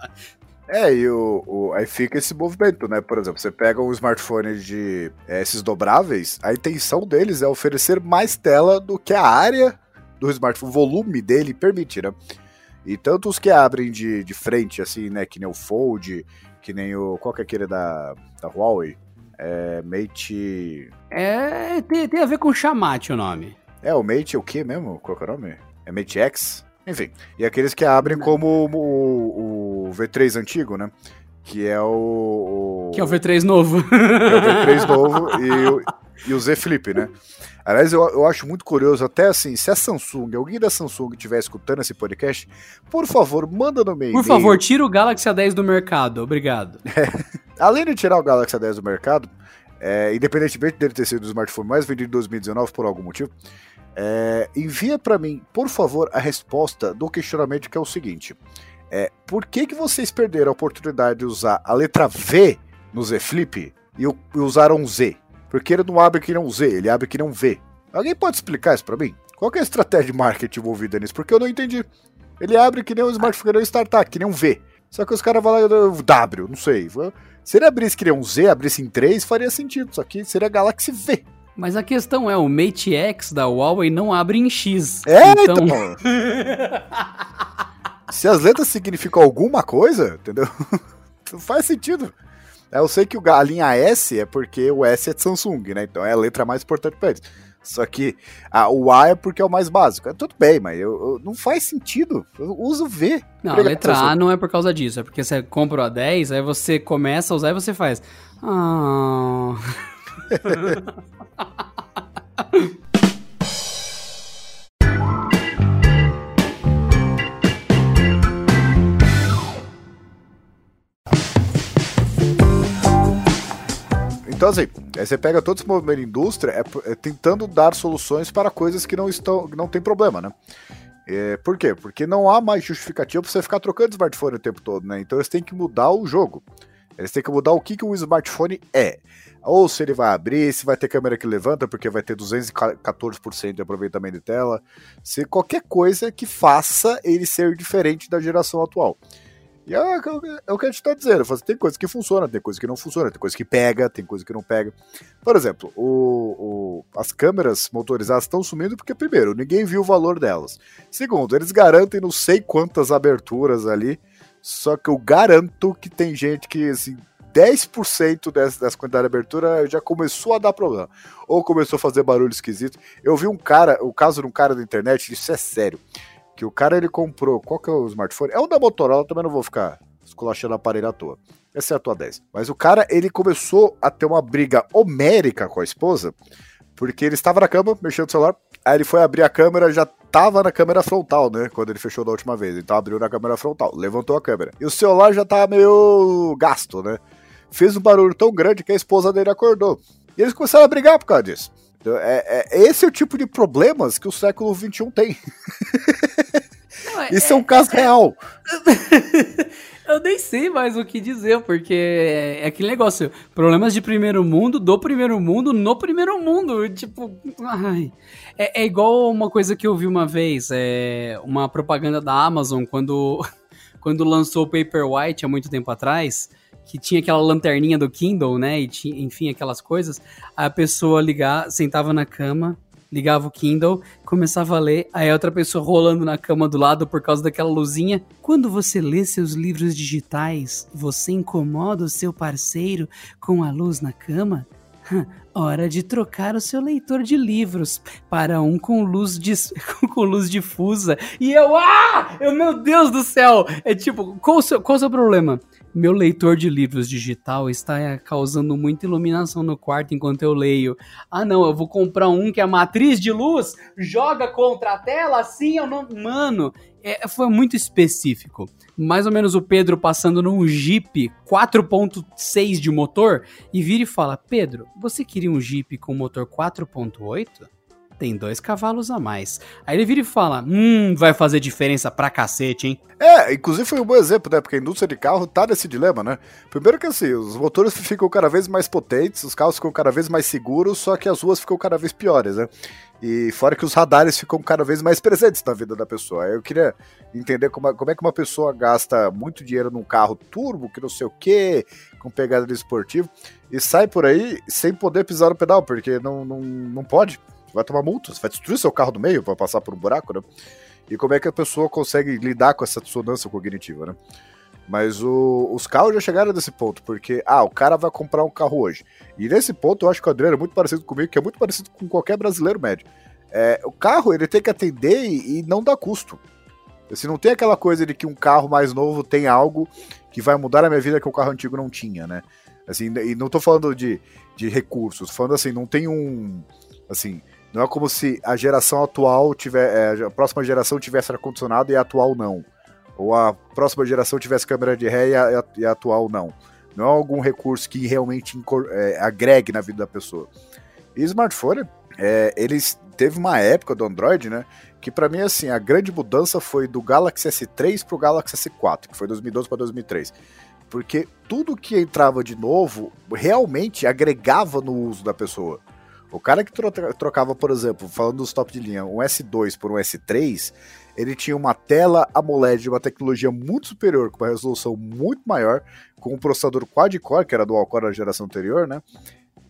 É, e o, o, aí fica esse movimento, né? Por exemplo, você pega um smartphone de é, esses dobráveis, a intenção deles é oferecer mais tela do que a área do smartphone, o volume dele permite, né? E tanto os que abrem de, de frente, assim, né? Que nem o Fold, que nem o. Qual que é aquele da, da Huawei? É. Mate. É. Tem, tem a ver com chamate o nome. É, o Mate é o que mesmo? Qual que é o nome? É Mate X? Enfim. E aqueles que abrem como o, o V3 antigo, né? Que é o, o, Que é o V3 novo. Que é o V3 novo. e, e o Z Flip, né? Aliás, eu, eu acho muito curioso, até assim, se a Samsung, alguém da Samsung estiver escutando esse podcast, por favor, manda no meio. Por favor, tira o Galaxy A10 do mercado, obrigado. [LAUGHS] É, além de tirar o Galaxy A10 do mercado, é, independentemente dele ter sido o smartphone mais vendido em 2019 por algum motivo, é, envia para mim, por favor, a resposta do questionamento que é o seguinte: é, por que, que vocês perderam a oportunidade de usar a letra V no Z Flip e, e usaram Z? Porque ele não abre que um Z, ele abre que um V. Alguém pode explicar isso para mim? Qual é a estratégia de marketing envolvida nisso? Porque eu não entendi. Ele abre que nem um smartphone, que nem um startup, que nem um V. Só que os caras vão lá, W, não sei. Se ele abrisse que nem um Z, abrisse em 3, faria sentido. Só que seria Galaxy V. Mas a questão é, o Mate X da Huawei não abre em X. É, então... então... [LAUGHS] Se as letras significam alguma coisa, entendeu? Não [LAUGHS] faz sentido. Eu sei que a linha S é porque o S é de Samsung, né? Então é a letra mais importante para eles. Só que a, o A é porque é o mais básico. É, tudo bem, mas eu, eu, não faz sentido. Eu uso V. Não, a letra A não é por causa disso. É porque você compra o A10, aí você começa a usar e você faz. Ah. [LAUGHS] Então, assim, você pega todo esse movimento de indústria é, é, tentando dar soluções para coisas que não estão, não tem problema, né? É, por quê? Porque não há mais justificativa para você ficar trocando smartphone o tempo todo, né? Então eles têm que mudar o jogo. Eles têm que mudar o que, que um smartphone é. Ou se ele vai abrir, se vai ter câmera que levanta, porque vai ter 214% de aproveitamento de tela. Se qualquer coisa que faça ele ser diferente da geração atual. E é, é, o que a gente está dizendo. Tem coisa que funciona, tem coisa que não funciona, tem coisa que pega, tem coisa que não pega. Por exemplo, o, o, as câmeras motorizadas estão sumindo porque, primeiro, ninguém viu o valor delas. Segundo, eles garantem não sei quantas aberturas ali. Só que eu garanto que tem gente que, assim, 10% dessa, dessa quantidade de abertura já começou a dar problema. Ou começou a fazer barulho esquisito. Eu vi um cara, o caso de um cara da internet, isso é sério que o cara ele comprou, qual que é o smartphone? É o da Motorola, também não vou ficar esculachando aparelho à toa. Esse é a tua 10. Mas o cara, ele começou a ter uma briga homérica com a esposa, porque ele estava na cama, mexendo no celular, aí ele foi abrir a câmera, já tava na câmera frontal, né? Quando ele fechou da última vez. Então abriu na câmera frontal, levantou a câmera. E o celular já tava meio gasto, né? Fez um barulho tão grande que a esposa dele acordou. E eles começaram a brigar por causa disso. É, é, esse é o tipo de problemas que o século XXI tem. Não, é, [LAUGHS] Isso é, um caso é, real. [LAUGHS] Eu nem sei mais o que dizer, porque é aquele negócio, problemas de primeiro mundo, do primeiro mundo, no primeiro mundo. Tipo, ai. É, é igual uma coisa que eu vi uma vez, é uma propaganda da Amazon, quando, [LAUGHS] quando lançou o Paperwhite há muito tempo atrás que tinha aquela lanterninha do Kindle, né? E tinha, enfim, aquelas coisas. A pessoa ligar, sentava na cama, ligava o Kindle, começava a ler, aí outra pessoa rolando na cama do lado por causa daquela luzinha. Quando você lê seus livros digitais, você incomoda o seu parceiro com a luz na cama? Hora de trocar o seu leitor de livros para um com luz, de, [LAUGHS] com luz difusa. E eu, ah! Eu, meu Deus do céu! É tipo, qual o seu, qual o seu problema? Meu leitor de livros digital está causando muita iluminação no quarto enquanto eu leio. Ah, não, eu vou comprar um que a matriz de luz joga contra a tela assim, eu não. Mano, é, foi muito específico. Mais ou menos o Pedro passando num Jeep 4.6 de motor e vira e fala: Pedro, você queria um Jeep com motor 4.8? Tem dois cavalos a mais. Aí ele vira e fala: Hum, vai fazer diferença pra cacete, hein? É, inclusive foi um bom exemplo, né? Porque a indústria de carro tá nesse dilema, né? Primeiro que assim, os motores [LAUGHS] ficam cada vez mais potentes, os carros ficam cada vez mais seguros, só que as ruas ficam cada vez piores, né? E fora que os radares ficam cada vez mais presentes na vida da pessoa. Eu queria entender como, como é que uma pessoa gasta muito dinheiro num carro turbo, que não sei o que, com pegada de esportivo, e sai por aí sem poder pisar no pedal, porque não, não, não pode vai tomar multa, você vai destruir seu carro do meio para passar por um buraco, né? E como é que a pessoa consegue lidar com essa dissonância cognitiva, né? Mas o, os carros já chegaram nesse ponto, porque, ah, o cara vai comprar um carro hoje. E nesse ponto eu acho que o Adriano é muito parecido comigo, que é muito parecido com qualquer brasileiro médio. É, o carro, ele tem que atender e, e não dá custo. Se não tem aquela coisa de que um carro mais novo tem algo que vai mudar a minha vida que o carro antigo não tinha, né? Assim, e não tô falando de, de recursos, falando assim, não tem um. Assim, não é como se a geração atual tiver. É, a próxima geração tivesse ar-condicionado e a atual não. Ou a próxima geração tivesse câmera de ré e a, e a atual não. Não é algum recurso que realmente é, agregue na vida da pessoa. E smartphone, é, eles teve uma época do Android, né? Que para mim, assim, a grande mudança foi do Galaxy S3 pro Galaxy S4, que foi 2012 para 2003 porque tudo que entrava de novo realmente agregava no uso da pessoa. O cara que trocava, por exemplo, falando dos top de linha, um S2 por um S3, ele tinha uma tela AMOLED de uma tecnologia muito superior, com uma resolução muito maior, com um processador quad-core, que era do core da geração anterior, né?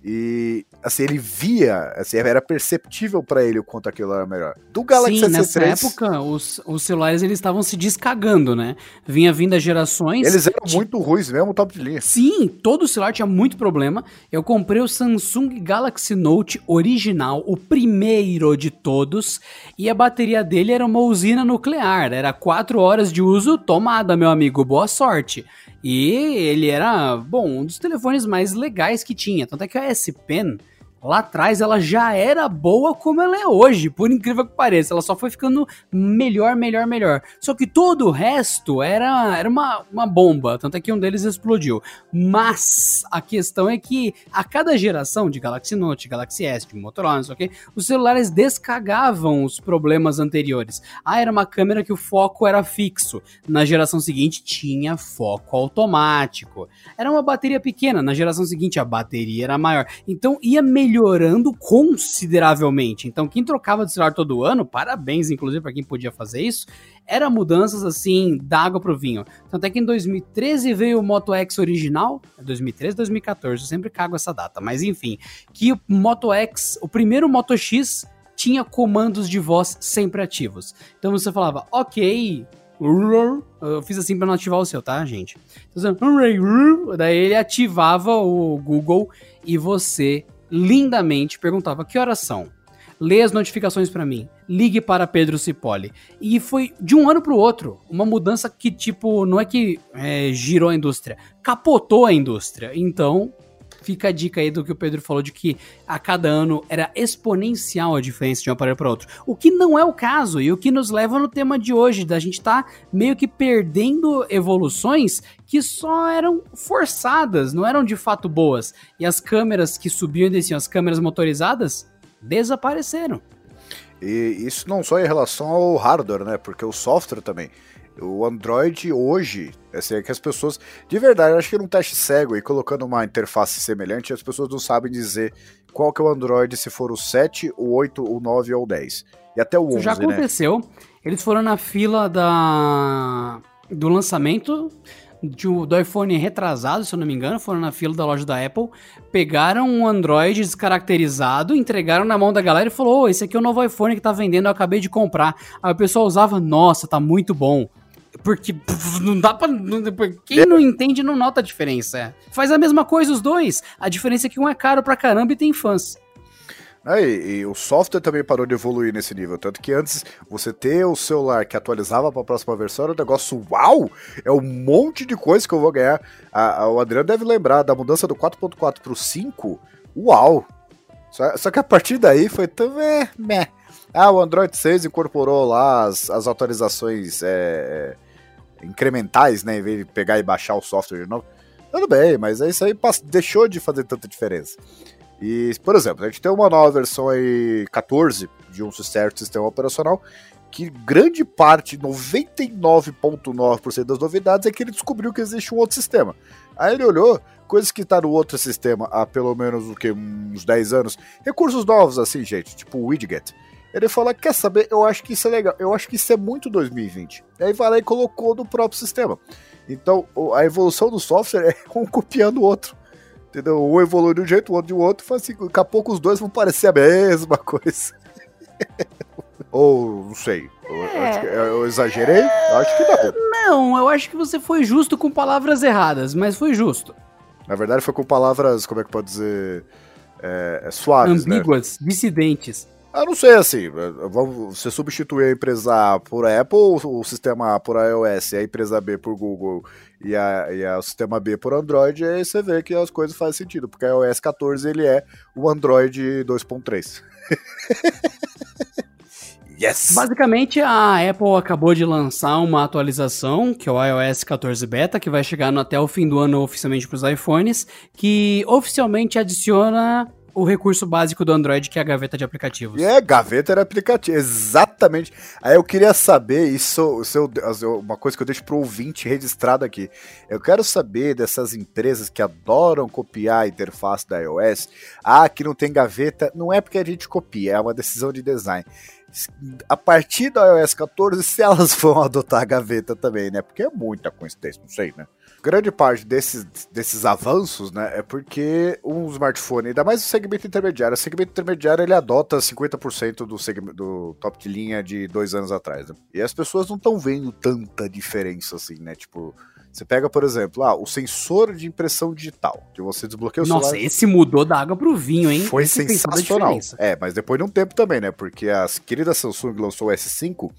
E, assim, ele via, assim, era perceptível para ele o quanto aquilo era melhor. Do Galaxy Sim, S3... nessa época, os, os celulares, eles estavam se descagando, né? Vinha vindo as gerações... Eles eram de... muito ruins mesmo, top de linha. Sim, todo celular tinha muito problema. Eu comprei o Samsung Galaxy Note original, o primeiro de todos, e a bateria dele era uma usina nuclear. Era 4 horas de uso tomada, meu amigo. Boa sorte. E ele era, bom, um dos telefones mais legais que tinha. Tanto é que a S Pen lá atrás ela já era boa como ela é hoje, por incrível que pareça. Ela só foi ficando melhor, melhor, melhor. Só que todo o resto era, era uma, uma bomba, tanto é que um deles explodiu. Mas a questão é que a cada geração de Galaxy Note, Galaxy S, de Motorola, não sei o que, os celulares descagavam os problemas anteriores. Ah, era uma câmera que o foco era fixo. Na geração seguinte tinha foco automático. Era uma bateria pequena, na geração seguinte a bateria era maior. Então ia melhor melhorando consideravelmente. Então, quem trocava de celular todo ano, parabéns, inclusive, para quem podia fazer isso, era mudanças assim, da água pro vinho. Tanto é que em 2013 veio o Moto X original, 2013, 2014, eu sempre cago essa data, mas enfim, que o Moto X, o primeiro Moto X tinha comandos de voz sempre ativos. Então você falava, ok, eu fiz assim para não ativar o seu, tá, gente? Então, daí ele ativava o Google e você lindamente perguntava que horas são. Lê as notificações para mim. Ligue para Pedro Cipoli. E foi de um ano para o outro. Uma mudança que, tipo, não é que é, girou a indústria, capotou a indústria. Então, fica a dica aí do que o Pedro falou de que a cada ano era exponencial a diferença de um aparelho para outro. O que não é o caso e o que nos leva no tema de hoje, da gente estar tá meio que perdendo evoluções que só eram forçadas, não eram de fato boas. E as câmeras que subiam e desciam, as câmeras motorizadas, desapareceram. E isso não só em relação ao hardware, né? Porque o software também. O Android hoje, assim, é que as pessoas, de verdade, eu acho que num teste cego e colocando uma interface semelhante, as pessoas não sabem dizer qual que é o Android, se for o 7, o 8, o 9 ou o 10. E até o 11, Isso já né? aconteceu. Né? Eles foram na fila da do lançamento de, do iPhone retrasado, se eu não me engano, foram na fila da loja da Apple, pegaram um Android descaracterizado, entregaram na mão da galera e falou: oh, esse aqui é o novo iPhone que tá vendendo, eu acabei de comprar. Aí o pessoal usava, nossa, tá muito bom. Porque pff, não dá pra. Quem não entende não nota a diferença. Faz a mesma coisa os dois. A diferença é que um é caro pra caramba e tem fãs. É, e, e, o software também parou de evoluir nesse nível. Tanto que antes você ter o celular que atualizava para a próxima versão era um negócio uau! É um monte de coisa que eu vou ganhar. A, a, o Adriano deve lembrar da mudança do 4.4 para o 5. Uau! Só, só, que a partir daí foi também. Meh. Ah, o Android 6 incorporou lá as, as atualizações é, incrementais, né? Em vez de pegar e baixar o software de novo. Tudo bem, mas isso aí deixou de fazer tanta diferença. E, por exemplo, a gente tem uma nova versão aí 14 de um certo sistema operacional que grande parte, 99,9% das novidades é que ele descobriu que existe um outro sistema. Aí ele olhou coisas que tá no outro sistema há pelo menos o que uns 10 anos, recursos novos assim, gente, tipo o widget. Ele fala: "Quer saber? Eu acho que isso é legal. Eu acho que isso é muito 2020". E aí vai lá e colocou no próprio sistema. Então, a evolução do software é [LAUGHS] um copiando o outro. Entendeu? Um evolui de um jeito, o outro de outro, faz assim, daqui a pouco os dois vão parecer a mesma [LAUGHS] coisa. Ou, não sei. É. Eu, eu, exagerei? Eu acho que não. Não, eu acho que você foi justo com palavras erradas, mas foi justo. Na verdade, foi com palavras, como é que pode dizer? É, é suaves, né? Ambíguas, né? dissidentes. Ah, não sei, assim, vamos, você substituir a empresa A por Apple, o sistema A por iOS, a empresa B por Google e, a, e a, o sistema B por Android, aí você vê que as coisas fazem sentido, porque a iOS 14 ele é o Android 2.3. [LAUGHS] Yes! Basicamente, a Apple acabou de lançar uma atualização, que é o iOS 14 Beta, que vai chegar no, até o fim do ano oficialmente para os iPhones, que oficialmente adiciona o recurso básico do Android, que é a gaveta de aplicativos. É, gaveta de aplicativo, exatamente. Aí eu queria saber, isso, isso uma coisa que eu deixo pro ouvinte registrado aqui. Eu quero saber dessas empresas que adoram copiar a interface da iOS. Ah, que não tem gaveta, não é porque a gente copia, é uma decisão de design a partir da iOS 14, [LAUGHS] se elas vão adotar a gaveta também, né? Porque é muita coincidência, não sei, né? Grande parte desses, desses avanços, né, é porque um smartphone, ainda mais o segmento intermediário, o segmento intermediário ele adota 50% do, segmento, do top de linha de dois anos atrás, né? E as pessoas não estão vendo tanta diferença assim, né? Tipo, você pega, por exemplo, ah, o sensor de impressão digital, que você desbloqueia o Nossa, celular. Nossa, esse mudou da água pro vinho, hein? Foi esse sensacional. É, mas depois de um tempo também, né? Porque a querida Samsung lançou o S5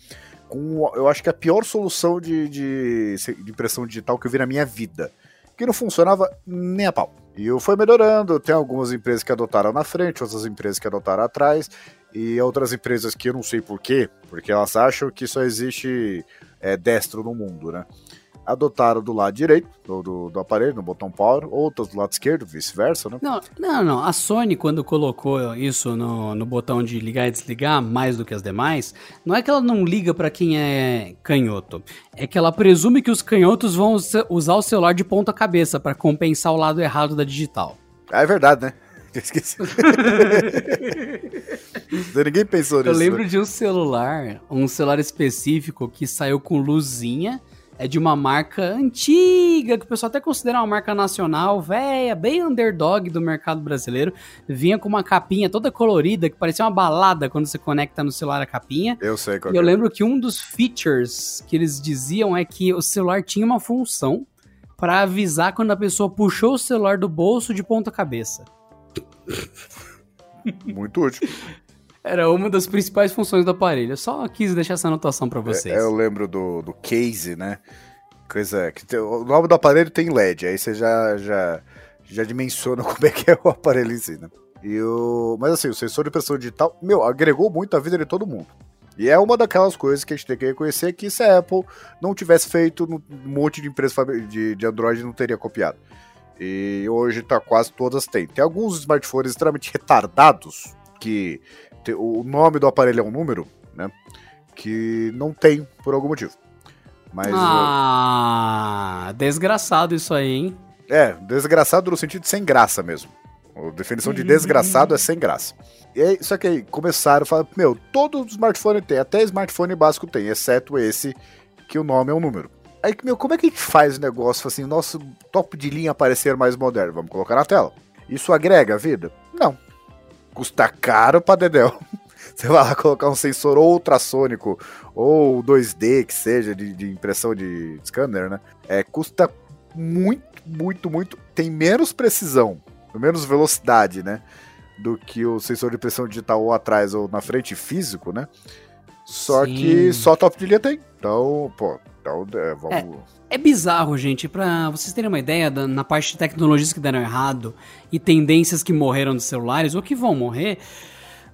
com, eu acho que a pior solução de, de, de impressão digital que eu vi na minha vida. Que não funcionava nem a pau. E foi melhorando. Tem algumas empresas que adotaram na frente, outras empresas que adotaram atrás, e outras empresas que eu não sei porquê, porque elas acham que só existe é, destro no mundo, né? Adotaram do lado direito do, do, do, aparelho, no botão power, outras do lado esquerdo, vice-versa, né? Não, não, não. A Sony, quando colocou isso no, no botão de ligar e desligar, mais do que as demais, não é que ela não liga para quem é canhoto. É que ela presume que os canhotos vão usar o celular de ponta cabeça para compensar o lado errado da digital. Ah, é verdade, né? [LAUGHS] Esqueci. [LAUGHS] Ninguém pensou nisso. Eu lembro né? de um celular, um celular específico que saiu com luzinha é de uma marca antiga, que o pessoal até considera uma marca nacional, velha, bem underdog do mercado brasileiro. Vinha com uma capinha toda colorida, que parecia uma balada quando você conecta no celular a capinha. Eu sei qual E eu é. lembro que um dos features que eles diziam é que o celular tinha uma função para avisar quando a pessoa puxou o celular do bolso de ponta cabeça. Muito útil. Era uma das principais funções do aparelho. Eu só quis deixar essa anotação para vocês. É, eu lembro do, do case, né? Coisa que tem, o nome do aparelho tem LED, aí você já já já dimensiona [LAUGHS] como é que é o aparelho em si, né? E o, mas assim, o sensor de pressão digital, meu, agregou muito a vida de todo mundo. E é uma daquelas coisas que a gente tem que reconhecer que se a Apple não tivesse feito, um monte de empresas de, de Android não teria copiado. E hoje tá quase todas têm. Tem alguns smartphones extremamente retardados que o nome do aparelho é um número, né? Que não tem por algum motivo. Mas, ah, desgraçado isso aí, hein? É, desgraçado no sentido de sem graça mesmo. A definição de desgraçado é sem graça. E aí, só que aí começaram a falar, meu, todo smartphone tem, até smartphone básico tem, exceto esse que o nome é um número. Aí, meu, como é que a gente faz o negócio assim, nosso top de linha parecer mais moderno? Vamos colocar na tela. Isso agrega a vida? Não custa caro pra Dedéu. [LAUGHS] Você vai lá colocar um sensor ou ultrassônico ou 2D, que seja, de, de impressão de scanner, né? É, custa muito, muito, muito. Tem menos precisão, menos velocidade, né? Do que o sensor de impressão digital ou atrás ou na frente físico, né? Só Sim. que só top de linha tem. Então, pô, então é, vamos. É. É bizarro, gente, para vocês terem uma ideia da, na parte de tecnologias que deram errado e tendências que morreram dos celulares ou que vão morrer.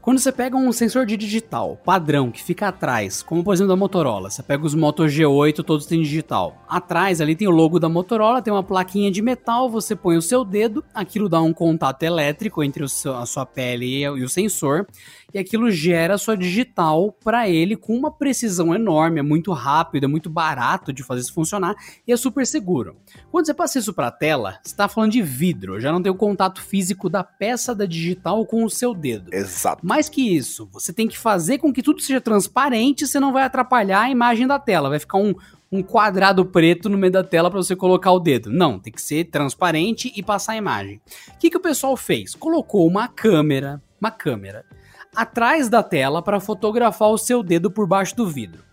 Quando você pega um sensor de digital padrão que fica atrás, como por exemplo da Motorola, você pega os Moto G8, todos têm digital. Atrás ali tem o logo da Motorola, tem uma plaquinha de metal, você põe o seu dedo, aquilo dá um contato elétrico entre seu, a sua pele e, o sensor, e aquilo gera sua digital para ele com uma precisão enorme, é muito rápido, é muito barato de fazer isso funcionar e é super seguro. Quando você passa isso para a tela, você está falando de vidro, já não tem o contato físico da peça da digital com o seu dedo. Exato. Mais que isso, você tem que fazer com que tudo seja transparente, você não vai atrapalhar a imagem da tela, vai ficar um, um quadrado preto no meio da tela para você colocar o dedo. Não, tem que ser transparente e passar a imagem. O que, que o pessoal fez? Colocou uma câmera, uma câmera atrás da tela para fotografar o seu dedo por baixo do vidro.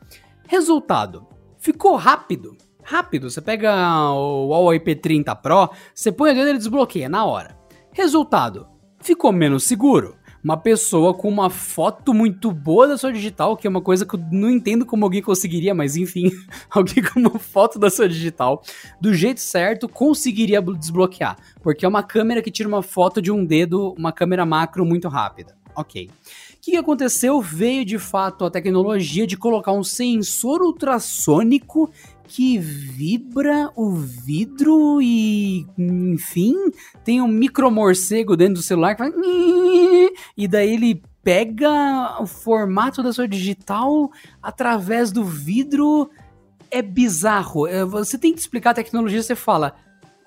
Resultado: ficou rápido. Rápido, você pega o Huawei P30 Pro, você põe o dedo e ele desbloqueia na hora. Resultado: ficou menos seguro. Uma pessoa com uma foto muito boa da sua digital, que é uma coisa que eu não entendo como alguém conseguiria, mas enfim, [LAUGHS] alguém com uma foto da sua digital, do jeito certo, conseguiria desbloquear. Porque é uma câmera que tira uma foto de um dedo, uma câmera macro muito rápida. Ok. O que aconteceu? Veio de fato a tecnologia de colocar um sensor ultrassônico que vibra o vidro e, enfim, tem um micro morcego dentro do celular que faz... E daí ele pega o formato da sua digital através do vidro. É bizarro. É, você tem que explicar a tecnologia, você fala.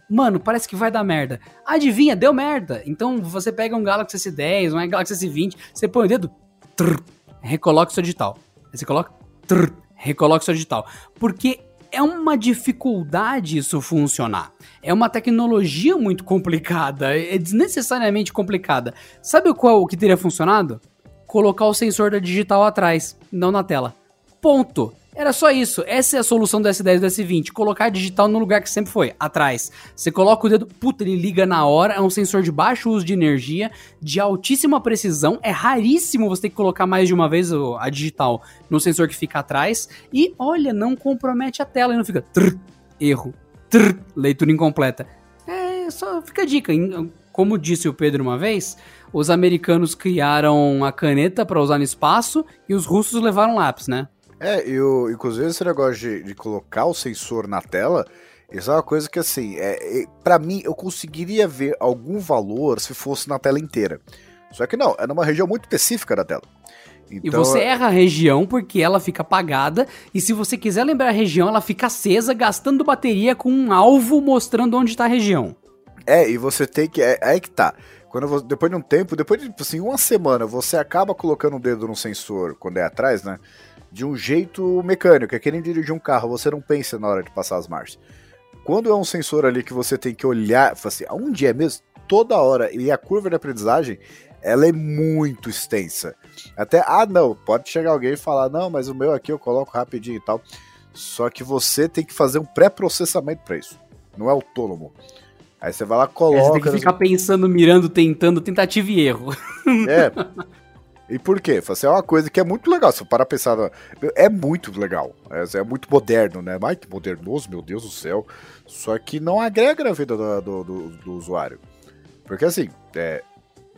Mano, parece que vai dar merda. Adivinha, deu merda. Então você pega um Galaxy S10, um Galaxy S20, você põe o dedo, trrr, recoloca o seu digital. Aí você coloca, trrr, recoloca o seu digital. Porque é uma dificuldade isso funcionar. É uma tecnologia muito complicada, é desnecessariamente complicada. Sabe qual que teria funcionado? Colocar o sensor da digital atrás, não na tela. Ponto. Era só isso. Essa é a solução do S10 e do S20. Colocar digital no lugar que sempre foi, atrás. Você coloca o dedo, puta, ele liga na hora. É um sensor de baixo uso de energia, de altíssima precisão. É raríssimo você ter que colocar mais de uma vez a digital no sensor que fica atrás. E olha, não compromete a tela e não fica trrr, erro, trrr, leitura incompleta. É, só fica a dica. Como disse o Pedro uma vez, os americanos criaram a caneta para usar no espaço e os russos levaram lápis, né? É, eu, inclusive esse negócio de, de colocar o sensor na tela, isso é uma coisa que, assim, é, é para mim, eu conseguiria ver algum valor se fosse na tela inteira. Só que não, é numa região muito específica da tela. Então, e você é erra a região porque ela fica apagada, e se você quiser lembrar a região, ela fica acesa, gastando bateria com um alvo mostrando onde está a região. É, e você tem que. É, é aí que tá. Quando você, depois de um tempo, depois de assim, uma semana, você acaba colocando o dedo no sensor quando é atrás, né? De um jeito mecânico, é que nem dirigir um carro, você não pensa na hora de passar as marchas. Quando é um sensor ali que você tem que olhar, assim, aonde é mesmo? Toda hora, e a curva de aprendizagem, ela é muito extensa. Até, ah não, pode chegar alguém e falar, não, mas o meu aqui eu coloco rapidinho e tal. Só que você tem que fazer um pré-processamento para isso. Não é autônomo. Aí você vai lá, coloca. É, você tem que ficar pensando, mirando, tentando, tentativa e erro. É. [LAUGHS] E por quê? Assim, é uma coisa que é muito legal. Se para pensar, é muito legal. É, é, muito moderno, né? Ai, que modernoso, meu Deus do céu. Só que não agrega na vida do, do, do, do usuário. Porque assim, é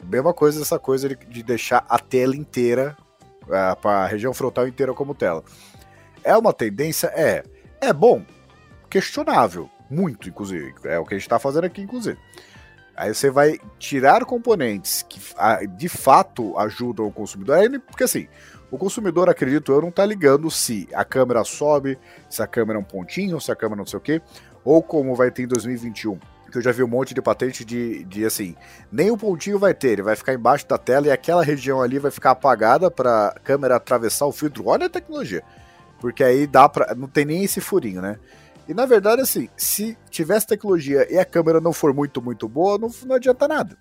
mesma coisa essa coisa de, de deixar a tela inteira, a, a região frontal inteira como tela. É uma tendência? É. É bom? Questionável. Muito, inclusive. É o que a gente está fazendo aqui, inclusive. Aí você vai tirar componentes que de fato ajudam o consumidor. Porque assim, o consumidor, acredito eu, não tá ligando se a câmera sobe, se a câmera é um pontinho, se a câmera não sei o quê, ou como vai ter em 2021. Que eu já vi um monte de patente de, de assim, nem o pontinho vai ter, ele vai ficar embaixo da tela e aquela região ali vai ficar apagada para a câmera atravessar o filtro. Olha a tecnologia. Porque aí dá para, não tem nem esse furinho, né? E na verdade, assim, se tivesse tecnologia e a câmera não for muito, muito boa, não, não adianta nada.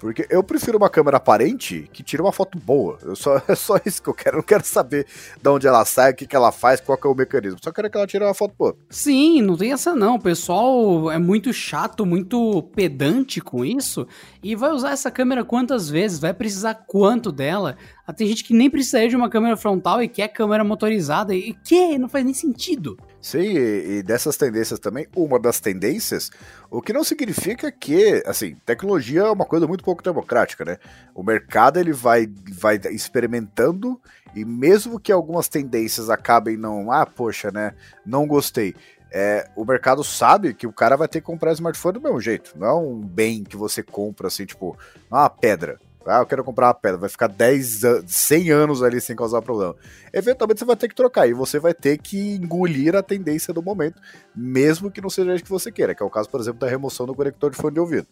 Porque eu prefiro uma câmera aparente que tira uma foto boa. Eu só, [LAUGHS] é só isso que eu quero. Eu não quero saber de onde ela sai, o que, que ela faz, qual é o mecanismo. Só quero que ela tire uma foto boa. Sim, não tem essa não. O pessoal é muito chato, muito pedante com isso. E vai usar essa câmera quantas vezes? Vai precisar quanto dela? Ah, tem gente que nem precisaria de uma câmera frontal e quer câmera motorizada. E que? Não faz nem sentido. Sim, e, e, dessas tendências também, uma das tendências, o que não significa que, assim, tecnologia é uma coisa muito pouco democrática, né? O mercado ele vai, vai experimentando e mesmo que algumas tendências acabem não, ah, poxa, né, não gostei. É, o mercado sabe que o cara vai ter que comprar smartphone do mesmo jeito. Não é um bem que você compra assim, tipo, uma pedra. Ah, eu quero comprar uma pedra, vai ficar 10, 100 anos ali sem causar problema. Eventualmente você vai ter que trocar e você vai ter que engolir a tendência do momento, mesmo que não seja isso que você queira, que é o caso, por exemplo, da remoção do conector de fone de ouvido.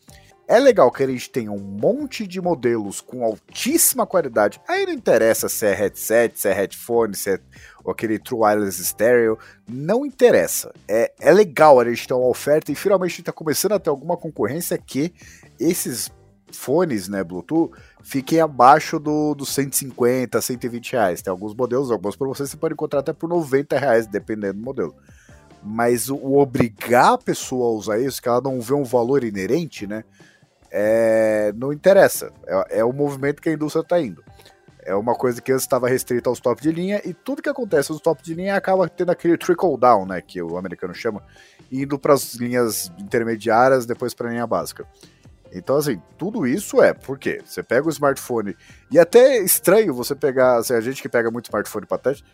É legal que a gente tenha um monte de modelos com altíssima qualidade. Aí não interessa se é headset, se é headphone, se é aquele True Wireless Stereo. Não interessa. É, é legal a gente ter uma oferta e finalmente está começando a ter alguma concorrência que esses fones, né, Bluetooth, fiquem abaixo do, dos 150, 120 reais. Tem alguns modelos, algumas promoções você pode encontrar até por 90 reais, dependendo do modelo. Mas o, o obrigar a pessoa a usar isso, que ela não vê um valor inerente, né? é, não interessa. É, é, o movimento que a indústria está indo. É uma coisa que antes estava restrita aos top de linha, e tudo que acontece nos top de linha acaba tendo aquele trickle down, né? Que o americano chama, indo para as linhas intermediárias, depois para a linha básica. Então, assim, tudo isso é porque você pega o smartphone, e até é estranho você pegar, assim, a gente que pega muito smartphone para teste,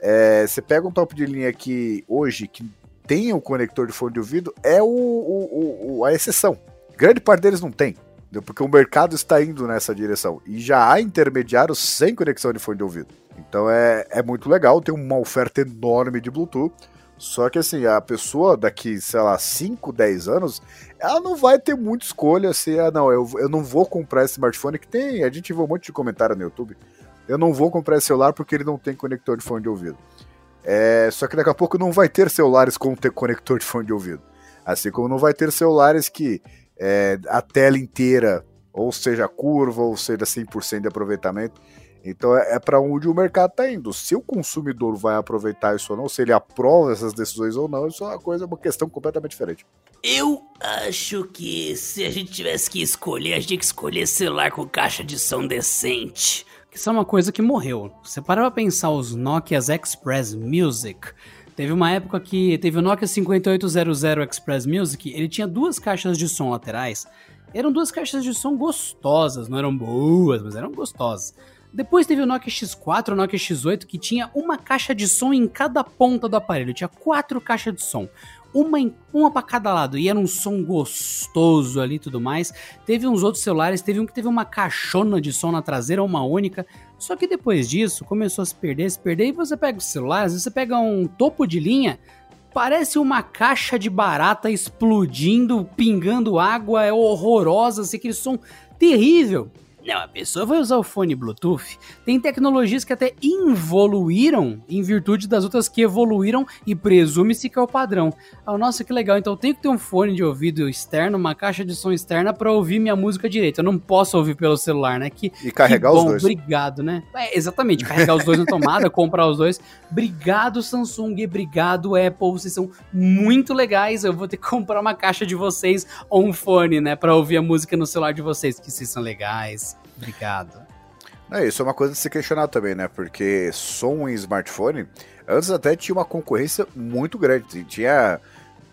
é, você pega um top de linha que hoje, que tem o um conector de fone de ouvido, é o, o, o, a exceção. Grande parte deles não tem, porque o mercado está indo nessa direção. E já há intermediários sem conexão de fone de ouvido. Então é, é muito legal, tem uma oferta enorme de Bluetooth. Só que assim, a pessoa daqui, sei lá, 5, 10 anos, ela não vai ter muita escolha se, ah, não, eu, eu não vou comprar esse smartphone que tem. A gente vê um monte de comentário no YouTube. Eu não vou comprar esse celular porque ele não tem conector de fone de ouvido. É, só que daqui a pouco não vai ter celulares com ter conector de fone de ouvido. Assim como não vai ter celulares que é, a tela inteira, ou seja, curva, ou seja, 100% de aproveitamento. Então é, é para onde o mercado está indo. Se o consumidor vai aproveitar isso ou não, se ele aprova essas decisões ou não, isso é uma coisa, uma questão completamente diferente. Eu acho que se a gente tivesse que escolher, a gente tinha que escolher celular com caixa de som decente. Isso é uma coisa que morreu. Você para pra pensar os Nokia's Express Music. Teve uma época que teve o Nokia 5800 Express Music, ele tinha duas caixas de som laterais. Eram duas caixas de som gostosas, não eram boas, mas eram gostosas. Depois teve o Nokia X4, o Nokia X8, que tinha uma caixa de som em cada ponta do aparelho. Tinha quatro caixas de som. Uma, em, uma para cada lado. E era um som gostoso ali e tudo mais. Teve uns outros celulares, teve um que teve uma caixona de som na traseira, uma única. Só que depois disso, começou a se perder, se perder. E você pega os celulares, você pega um topo de linha, parece uma caixa de barata explodindo, pingando água, é horrorosa, assim, aquele som terrível. Não, a pessoa vai usar o fone Bluetooth. Tem tecnologias que até evoluíram em virtude das outras que evoluíram e presume-se que é o padrão. Ah, nossa, que legal. Então eu tenho que ter um fone de ouvido externo, uma caixa de som externa para ouvir minha música direito. Eu não posso ouvir pelo celular, né? Que, e carregar que bom, os dois. Obrigado, né? É, exatamente, carregar os dois na tomada, [LAUGHS] comprar os dois. Obrigado, Samsung. Obrigado, Apple. Vocês são muito legais. Eu vou ter que comprar uma caixa de vocês ou um fone, né? Para ouvir a música no celular de vocês, que vocês são legais. Obrigado. É, isso é uma coisa de se questionar também, né? Porque som em smartphone, antes até tinha uma concorrência muito grande. Tinha,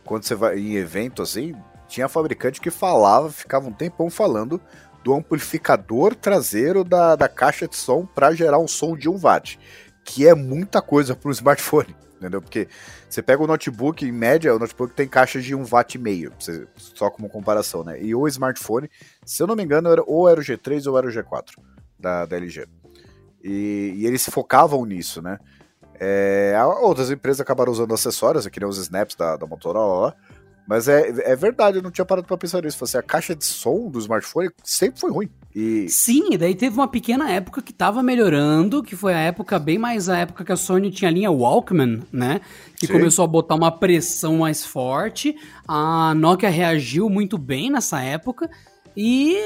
quando você vai em evento assim, tinha fabricante que falava, ficava um tempão falando do amplificador traseiro da, da caixa de som para gerar um som de 1 watt, que é muita coisa para um smartphone, [LAUGHS] entendeu? Porque você pega o notebook, em média, o notebook tem caixa de 1 watt e meio, só como comparação, né? E o smartphone, se eu não me engano, era, ou era o G3 ou era o G4 da, da LG. E, e eles focavam nisso, né? É, outras empresas acabaram usando acessórios, aqui nem os snaps da, da Motorola, mas é, é verdade, eu não tinha parado pra pensar nisso. Assim, a caixa de som do smartphone sempre foi ruim. E... Sim, e daí teve uma pequena época que tava melhorando, que foi a época, bem mais a época que a Sony tinha a linha Walkman, né? Que Sim. começou a botar uma pressão mais forte. A Nokia reagiu muito bem nessa época. E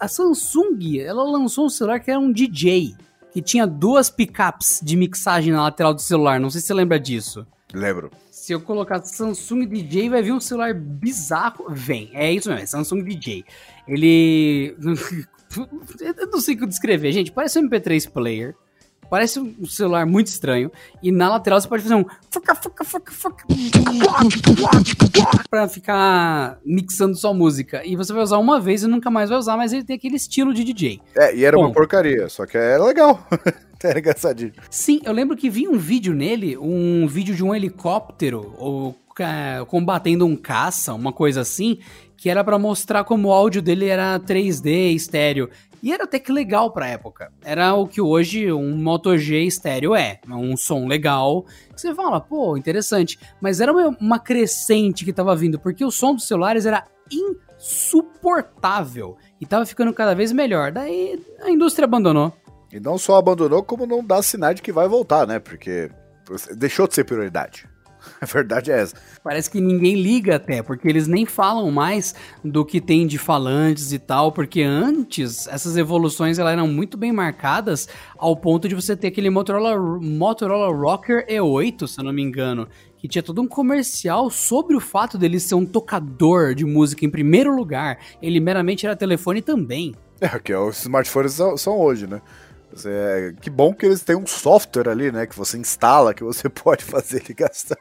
a Samsung, ela lançou um celular que era um DJ, que tinha duas pickups de mixagem na lateral do celular. Não sei se você lembra disso. Lembro. Se eu colocar Samsung DJ, vai vir um celular bizarro. Vem, é isso mesmo, é Samsung DJ. Ele. [LAUGHS] eu não sei o que descrever, gente. Parece um MP3 player. Parece um celular muito estranho. E na lateral você pode fazer um. Pra ficar mixando sua música. E você vai usar uma vez e nunca mais vai usar, mas ele tem aquele estilo de DJ. É, e era Bom, uma porcaria, só que era legal. era [LAUGHS] engraçadinho. Sim, eu lembro que vi um vídeo nele, um vídeo de um helicóptero, ou combatendo um caça, uma coisa assim, que era para mostrar como o áudio dele era 3D, estéreo. E era até que legal pra época. Era o que hoje um Moto G estéreo é. Um som legal. Você fala, pô, interessante. Mas era uma, uma crescente que tava vindo, porque o som dos celulares era insuportável. E tava ficando cada vez melhor. Daí a indústria abandonou. E não só abandonou, como não dá sinal de que vai voltar, né? Porque deixou de ser prioridade. [LAUGHS] A verdade é essa. Parece que ninguém liga até, porque eles nem falam mais do que tem de falantes e tal, porque antes essas evoluções elas eram muito bem marcadas ao ponto de você ter aquele Motorola, Motorola Rocker E8, se eu não me engano, que tinha todo um comercial sobre o fato dele ser um tocador de música em primeiro lugar. Ele meramente era telefone também. É, que os smartphones são, são hoje, né? Você, que bom que eles têm um software ali, né? Que você instala, que você [LAUGHS] pode fazer ligação.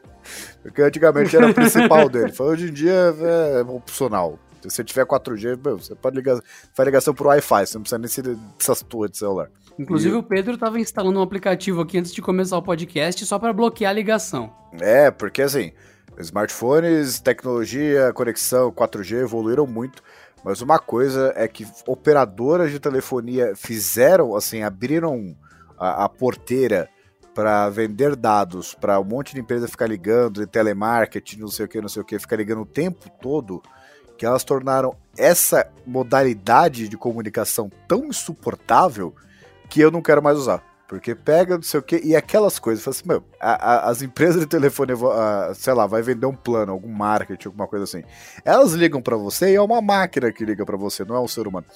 Porque antigamente era o principal [LAUGHS] dele. Hoje em dia é opcional. Se você tiver 4G, você pode ligar, faz ligação por Wi-Fi, você não precisa nem ser dessas tuas de celular. Inclusive e... o Pedro estava instalando um aplicativo aqui antes de começar o podcast só para bloquear a ligação. É, porque assim, smartphones, tecnologia, conexão 4G evoluíram muito. Mas uma coisa é que operadoras de telefonia fizeram, assim, abriram a, a porteira para vender dados para um monte de empresa ficar ligando, de telemarketing, não sei o que, não sei o que, ficar ligando o tempo todo, que elas tornaram essa modalidade de comunicação tão insuportável que eu não quero mais usar. Porque pega não sei o que, e aquelas coisas, assim, meu, a, a, as empresas de telefone, a, sei lá, vai vender um plano, algum marketing, alguma coisa assim. Elas ligam para você e é uma máquina que liga para você, não é um ser humano.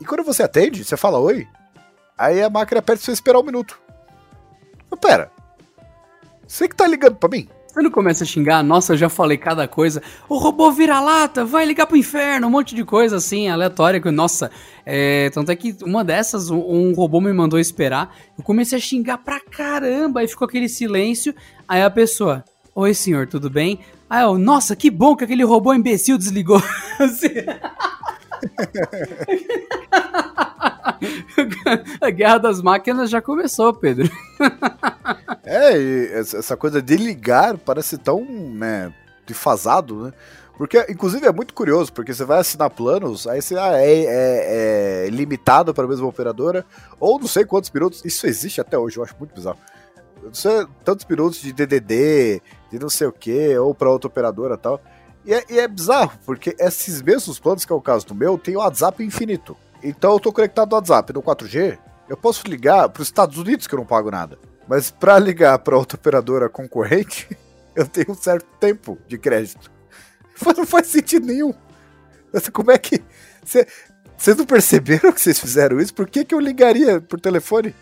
E quando você atende, você fala oi, aí a máquina pede você esperar um minuto. Mas pera, você que tá ligando para mim? Não começa a xingar, nossa, eu já falei cada coisa. O robô vira-lata, vai ligar pro inferno, um monte de coisa assim, aleatória. Nossa, é, tanto é que uma dessas, um, robô me mandou esperar. Eu comecei a xingar pra caramba, aí ficou aquele silêncio. Aí a pessoa, oi senhor, tudo bem? Aí eu, nossa, que bom que aquele robô imbecil desligou. [LAUGHS] [LAUGHS] [LAUGHS] a guerra das máquinas já começou, Pedro. é, e essa coisa de ligar parece tão, né, defasado, né? Porque, inclusive, é muito curioso, porque você vai assinar planos, aí você ah, é, é, é, limitado para a mesma operadora, ou não sei quantos minutos. Isso existe até hoje, eu acho muito bizarro. Não sei, tantos minutos de DDD, de não sei o que, ou para outra operadora e tal. E é, e é, bizarro, porque esses mesmos planos, que é o caso do meu, tem o WhatsApp infinito. Então eu tô conectado no WhatsApp no 4G, eu posso ligar para os Estados Unidos que eu não pago nada. Mas para ligar para outra operadora concorrente, [LAUGHS] eu tenho um certo tempo de crédito. [LAUGHS] Não faz sentido nenhum. Como é que. Vocês não perceberam que vocês fizeram isso? Por que, que eu ligaria por telefone?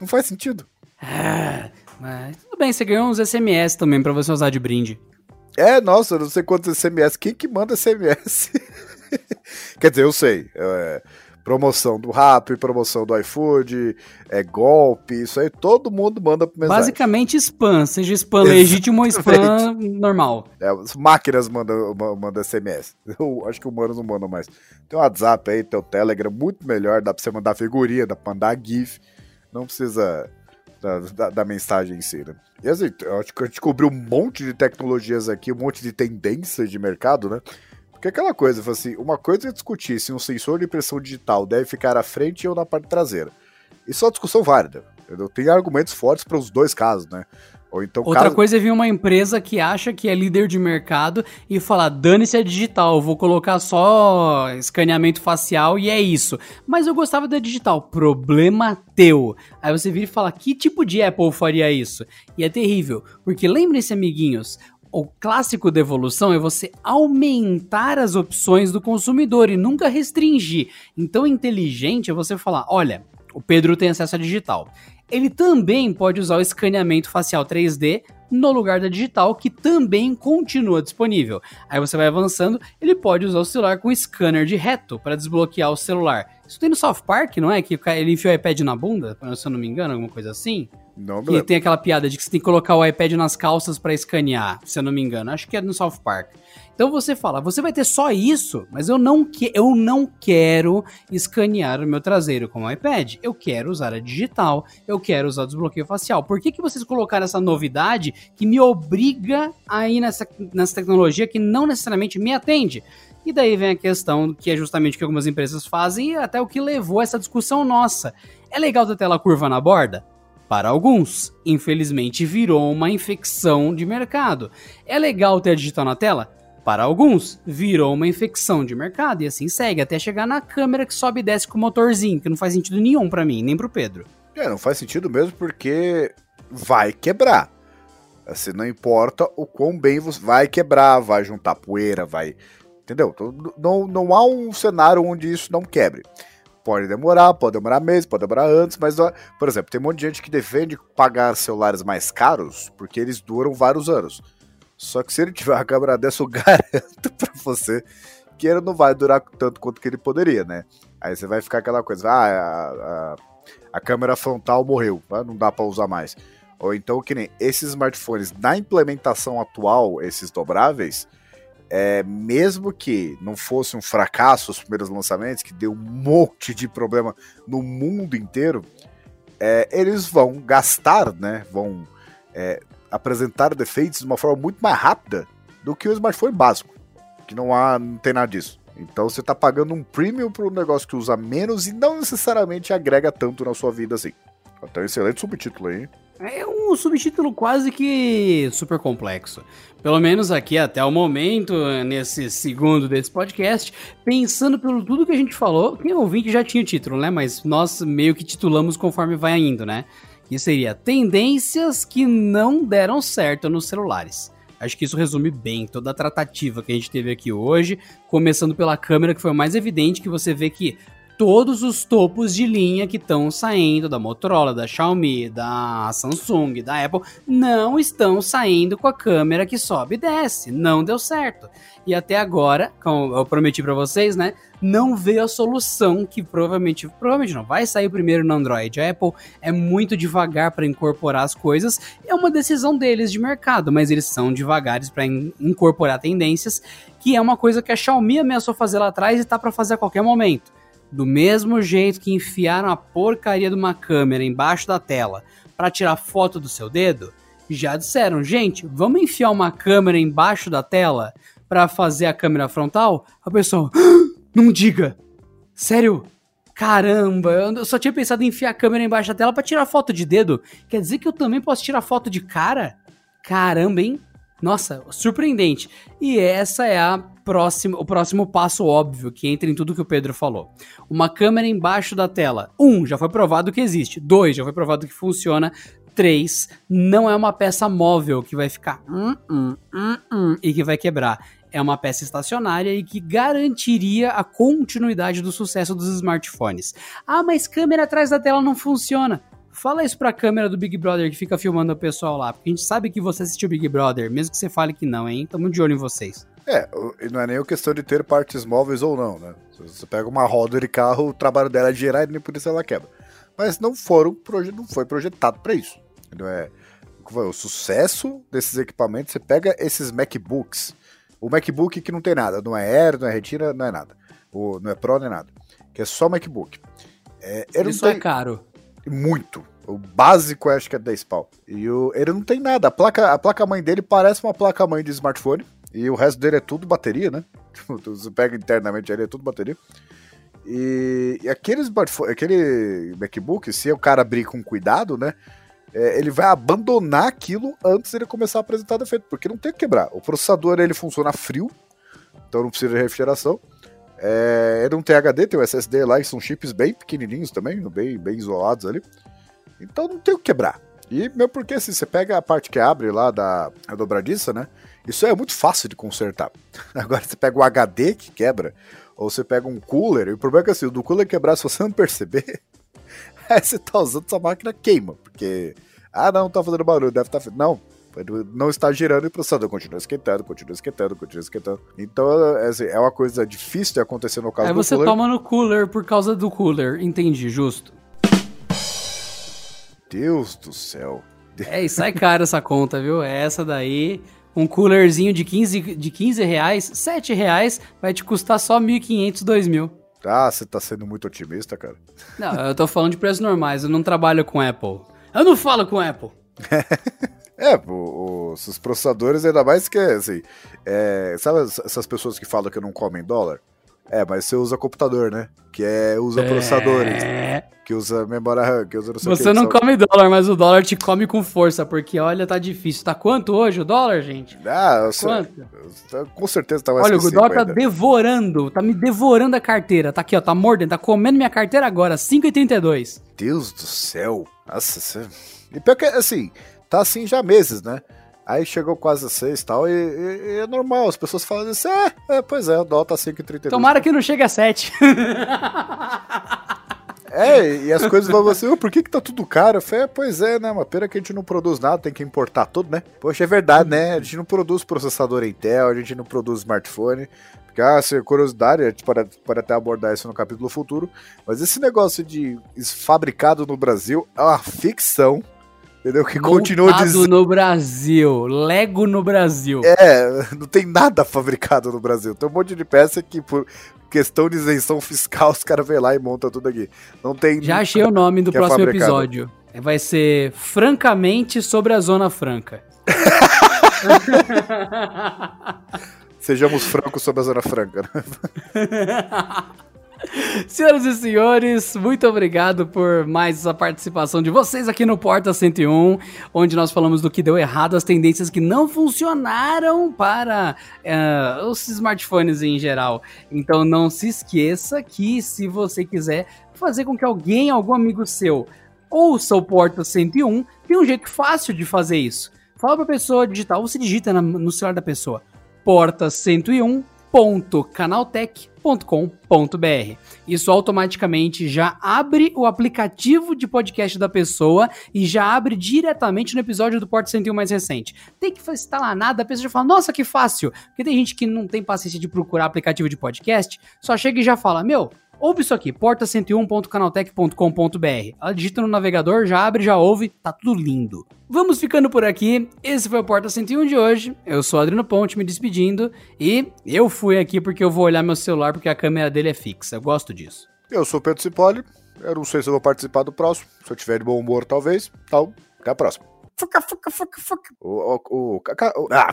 Não faz sentido. Ah, mas tudo bem, você ganhou uns SMS também para você usar de brinde. É, nossa, eu não sei quantos SMS. Quem que manda SMS? [LAUGHS] Quer dizer, eu sei. É, promoção do Rap, promoção do iFood, é golpe, isso aí todo mundo manda mensagem. Basicamente spam, seja spam legítimo ou spam [LAUGHS] normal. É, as máquinas mandam, mandam SMS. Eu acho que humanos não mandam mais. Tem o WhatsApp aí, tem o Telegram, muito melhor, dá pra você mandar figurinha, dá pra mandar GIF, não precisa da, da, da mensagem em si, né? E assim, eu acho que a gente cobriu um monte de tecnologias aqui, um monte de tendências de mercado, né? Porque aquela coisa, assim, uma coisa é discutir se um sensor de impressão digital deve ficar à frente ou na parte traseira. Isso é uma discussão válida. Eu tenho argumentos fortes para os dois casos, né? Ou então, Outra caso... coisa é vir uma empresa que acha que é líder de mercado e falar, dane-se é digital, vou colocar só escaneamento facial e é isso. Mas eu gostava da digital, problema teu. Aí você vira e fala, que tipo de Apple faria isso? E é terrível, porque lembrem-se, amiguinhos, o clássico da evolução é você aumentar as opções do consumidor e nunca restringir. Então, inteligente é você falar: olha, o Pedro tem acesso a digital. Ele também pode usar o escaneamento facial 3D no lugar da digital, que também continua disponível. Aí você vai avançando, ele pode usar o celular com scanner de reto para desbloquear o celular. Isso tem no South Park, não é? Que ele enfia o iPad na bunda, se eu não me engano, alguma coisa assim? Não me tem aquela piada de que você tem que colocar o iPad nas calças para escanear, se eu não me engano. Acho que é no South Park. Então você fala, você vai ter só isso, mas eu não, que, eu não quero escanear o meu traseiro com o iPad. Eu quero usar a digital, eu quero usar o desbloqueio facial. Por que, que vocês colocaram essa novidade que me obriga a ir nessa, nessa tecnologia que não necessariamente me atende? E daí vem a questão que é justamente o que algumas empresas fazem e até o que levou essa discussão nossa. É legal ter tela curva na borda? Para alguns, infelizmente virou uma infecção de mercado. É legal ter a digital na tela? Para alguns, virou uma infecção de mercado e assim segue até chegar na câmera que sobe e desce com o motorzinho, que não faz sentido nenhum para mim, nem pro Pedro. É, não faz sentido mesmo porque vai quebrar. Assim, não importa o quão bem você vai quebrar, vai juntar poeira, vai. Entendeu? Então, não, não há um cenário onde isso não quebre. Pode demorar, pode demorar meses, pode demorar antes, mas, por exemplo, tem um monte de gente que defende pagar celulares mais caros porque eles duram vários anos. Só que se ele tiver uma câmera dessa, eu [LAUGHS] garanto pra você que ele não vai durar tanto quanto que ele poderia, né? Aí você vai ficar aquela coisa, ah, a, a, a câmera frontal morreu, ah, não dá para usar mais. Ou então, que nem esses smartphones, na implementação atual, esses dobráveis, é, mesmo que não fosse um fracasso os primeiros lançamentos, que deu um monte de problema no mundo inteiro, é, eles vão gastar, né? Vão é, apresentar defeitos de uma forma muito mais rápida do que o smartphone básico, que não há, não tem nada disso. Então você está pagando um premium para um negócio que usa menos e não necessariamente agrega tanto na sua vida assim. Então, excelente subtítulo aí. É um subtítulo quase que super complexo. Pelo menos aqui até o momento, nesse segundo desse podcast, pensando pelo tudo que a gente falou, quem ouvinte já tinha o título, né? Mas nós meio que titulamos conforme vai indo, né? Que seria Tendências que não deram certo nos celulares. Acho que isso resume bem toda a tratativa que a gente teve aqui hoje, começando pela câmera, que foi o mais evidente, que você vê que todos os topos de linha que estão saindo da Motorola, da Xiaomi, da Samsung, da Apple, não estão saindo com a câmera que sobe e desce. Não deu certo. E até agora, como eu prometi para vocês, né? Não veio a solução que provavelmente, provavelmente não vai sair primeiro no Android. A Apple é muito devagar para incorporar as coisas. É uma decisão deles de mercado, mas eles são devagares para in incorporar tendências, que é uma coisa que a Xiaomi ameaçou fazer lá atrás e tá para fazer a qualquer momento do mesmo jeito que enfiaram a porcaria de uma câmera embaixo da tela para tirar foto do seu dedo, já disseram, gente, vamos enfiar uma câmera embaixo da tela para fazer a câmera frontal? A pessoa, ah, não diga. Sério? Caramba, eu só tinha pensado em enfiar a câmera embaixo da tela para tirar foto de dedo. Quer dizer que eu também posso tirar foto de cara? Caramba, hein? Nossa, surpreendente. E essa é a próxima, o próximo passo óbvio que entra em tudo que o Pedro falou. Uma câmera embaixo da tela. Um, já foi provado que existe. Dois, já foi provado que funciona. Três, não é uma peça móvel que vai ficar hum, hum, hum, hum, e que vai quebrar. É uma peça estacionária e que garantiria a continuidade do sucesso dos smartphones. Ah, mas câmera atrás da tela não funciona. Fala isso pra câmera do Big Brother que fica filmando o pessoal lá, porque a gente sabe que você assistiu Big Brother, mesmo que você fale que não, hein? Tamo de olho em vocês. É, não é nem questão de ter partes móveis ou não, né? Você pega uma roda de carro, o trabalho dela é girar e nem por isso ela quebra. Mas não foram não foi projetado para isso. Não é o sucesso desses equipamentos. Você pega esses MacBooks, o MacBook que não tem nada, não é Air, não é Retina, não é nada, o, não é Pro, não é nada, que é só MacBook. É, isso tem... é caro. Muito. O básico acho que é 10 pau. E o, ele não tem nada. A placa, a placa mãe dele parece uma placa mãe de smartphone. E o resto dele é tudo bateria, né? [LAUGHS] Você pega internamente ele, é tudo bateria. E, e aquele smartphone, aquele MacBook, se o cara abrir com cuidado, né? É, ele vai abandonar aquilo antes ele começar a apresentar defeito, porque não tem que quebrar. O processador ele funciona frio, então não precisa de refrigeração. É, ele não tem HD, tem o SSD lá, e são chips bem pequenininhos também, bem, bem isolados ali. Então não tem o que quebrar. E mesmo porque assim, você pega a parte que abre lá da dobradiça, né? Isso é muito fácil de consertar. [LAUGHS] Agora você pega o HD que quebra, ou você pega um cooler, e o problema é que assim, o do cooler quebrar, se você não perceber, [LAUGHS] aí você tá usando sua máquina queima, porque. Ah, não, tá fazendo barulho, deve estar. Tá... Não, não está girando e o processador continua esquentando, continua esquentando, continua esquentando. Então, é, assim, é uma coisa difícil de acontecer no caso Aí do cooler. Aí você toma no cooler por causa do cooler, entendi, justo. Deus do céu. É, e sai caro essa conta, viu? É essa daí, um coolerzinho de 15, de 15 reais, 7 reais, vai te custar só 1.500, 2.000. Ah, você tá sendo muito otimista, cara. Não, eu tô falando de preços normais, eu não trabalho com Apple. Eu não falo com Apple. [LAUGHS] É, os, os processadores, ainda mais que, assim, é, sabe essas pessoas que falam que não comem dólar? É, mas você usa computador, né? Que é, usa é... processadores, que usa memória RAM, que usa não sei Você não sabe? come dólar, mas o dólar te come com força, porque olha, tá difícil. Tá quanto hoje o dólar, gente? Ah, eu quanto? Sei, com certeza tá mais Olha, o dólar tá ainda. devorando, tá me devorando a carteira. Tá aqui, ó, tá mordendo, tá comendo minha carteira agora, 5,32. Deus do céu. Nossa, você... E pior que, assim, tá assim já há meses, né? Aí chegou quase a 6 tal, e, e, e é normal, as pessoas falam assim, é, é pois é, o dólar tá 5,32. Tomara que não chegue a 7. É, e as coisas vão assim, oh, por que que tá tudo caro? Eu falei, é, pois é, né, uma pena que a gente não produz nada, tem que importar tudo, né? Poxa, é verdade, né, a gente não produz processador Intel, a gente não produz smartphone, porque, ah, se curiosidade, a gente pode, pode até abordar isso no capítulo futuro, mas esse negócio de fabricado no Brasil é uma ficção, Entendeu? Que continua dizendo. no Brasil. Lego no Brasil. É, não tem nada fabricado no Brasil. Tem um monte de peça que, por questão de isenção fiscal, os caras vêm lá e montam tudo aqui. Não tem. Já achei o nome do é próximo é episódio. Vai ser Francamente sobre a Zona Franca. [LAUGHS] Sejamos francos sobre a Zona Franca. Né? [LAUGHS] [LAUGHS] Senhoras e senhores, muito obrigado por mais essa participação de vocês aqui no Porta 101, onde nós falamos do que deu errado, as tendências que não funcionaram para uh, os smartphones em geral. Então não se esqueça que se você quiser fazer com que alguém, algum amigo seu, ouça o Porta 101, tem um jeito fácil de fazer isso. Fala para a pessoa digitar, ou você digita no celular da pessoa, porta 101 www.canaltech.com.br. Isso automaticamente já abre o aplicativo de podcast da pessoa e já abre diretamente no episódio do Porto 101 mais recente. Tem que instalar nada, a pessoa já fala, nossa, que fácil. Porque tem gente que não tem paciência de procurar aplicativo de podcast, só chega e já fala, meu, Ouve isso aqui, porta101.canaltech.com.br. Ela digita no navegador, já abre, já ouve, tá tudo lindo. Vamos ficando por aqui. Esse foi o Porta 101 de hoje. Eu sou o Adriano Ponte me despedindo e eu fui aqui porque eu vou olhar meu celular porque a câmera dele é fixa. Eu gosto disso. Eu sou o Pedro Cipoli. Eu não sei se eu vou participar do próximo. Se eu tiver de bom humor, talvez. Então, até a próxima. Fuca, fuca, fuca, fuca. O, o, o, o, ah,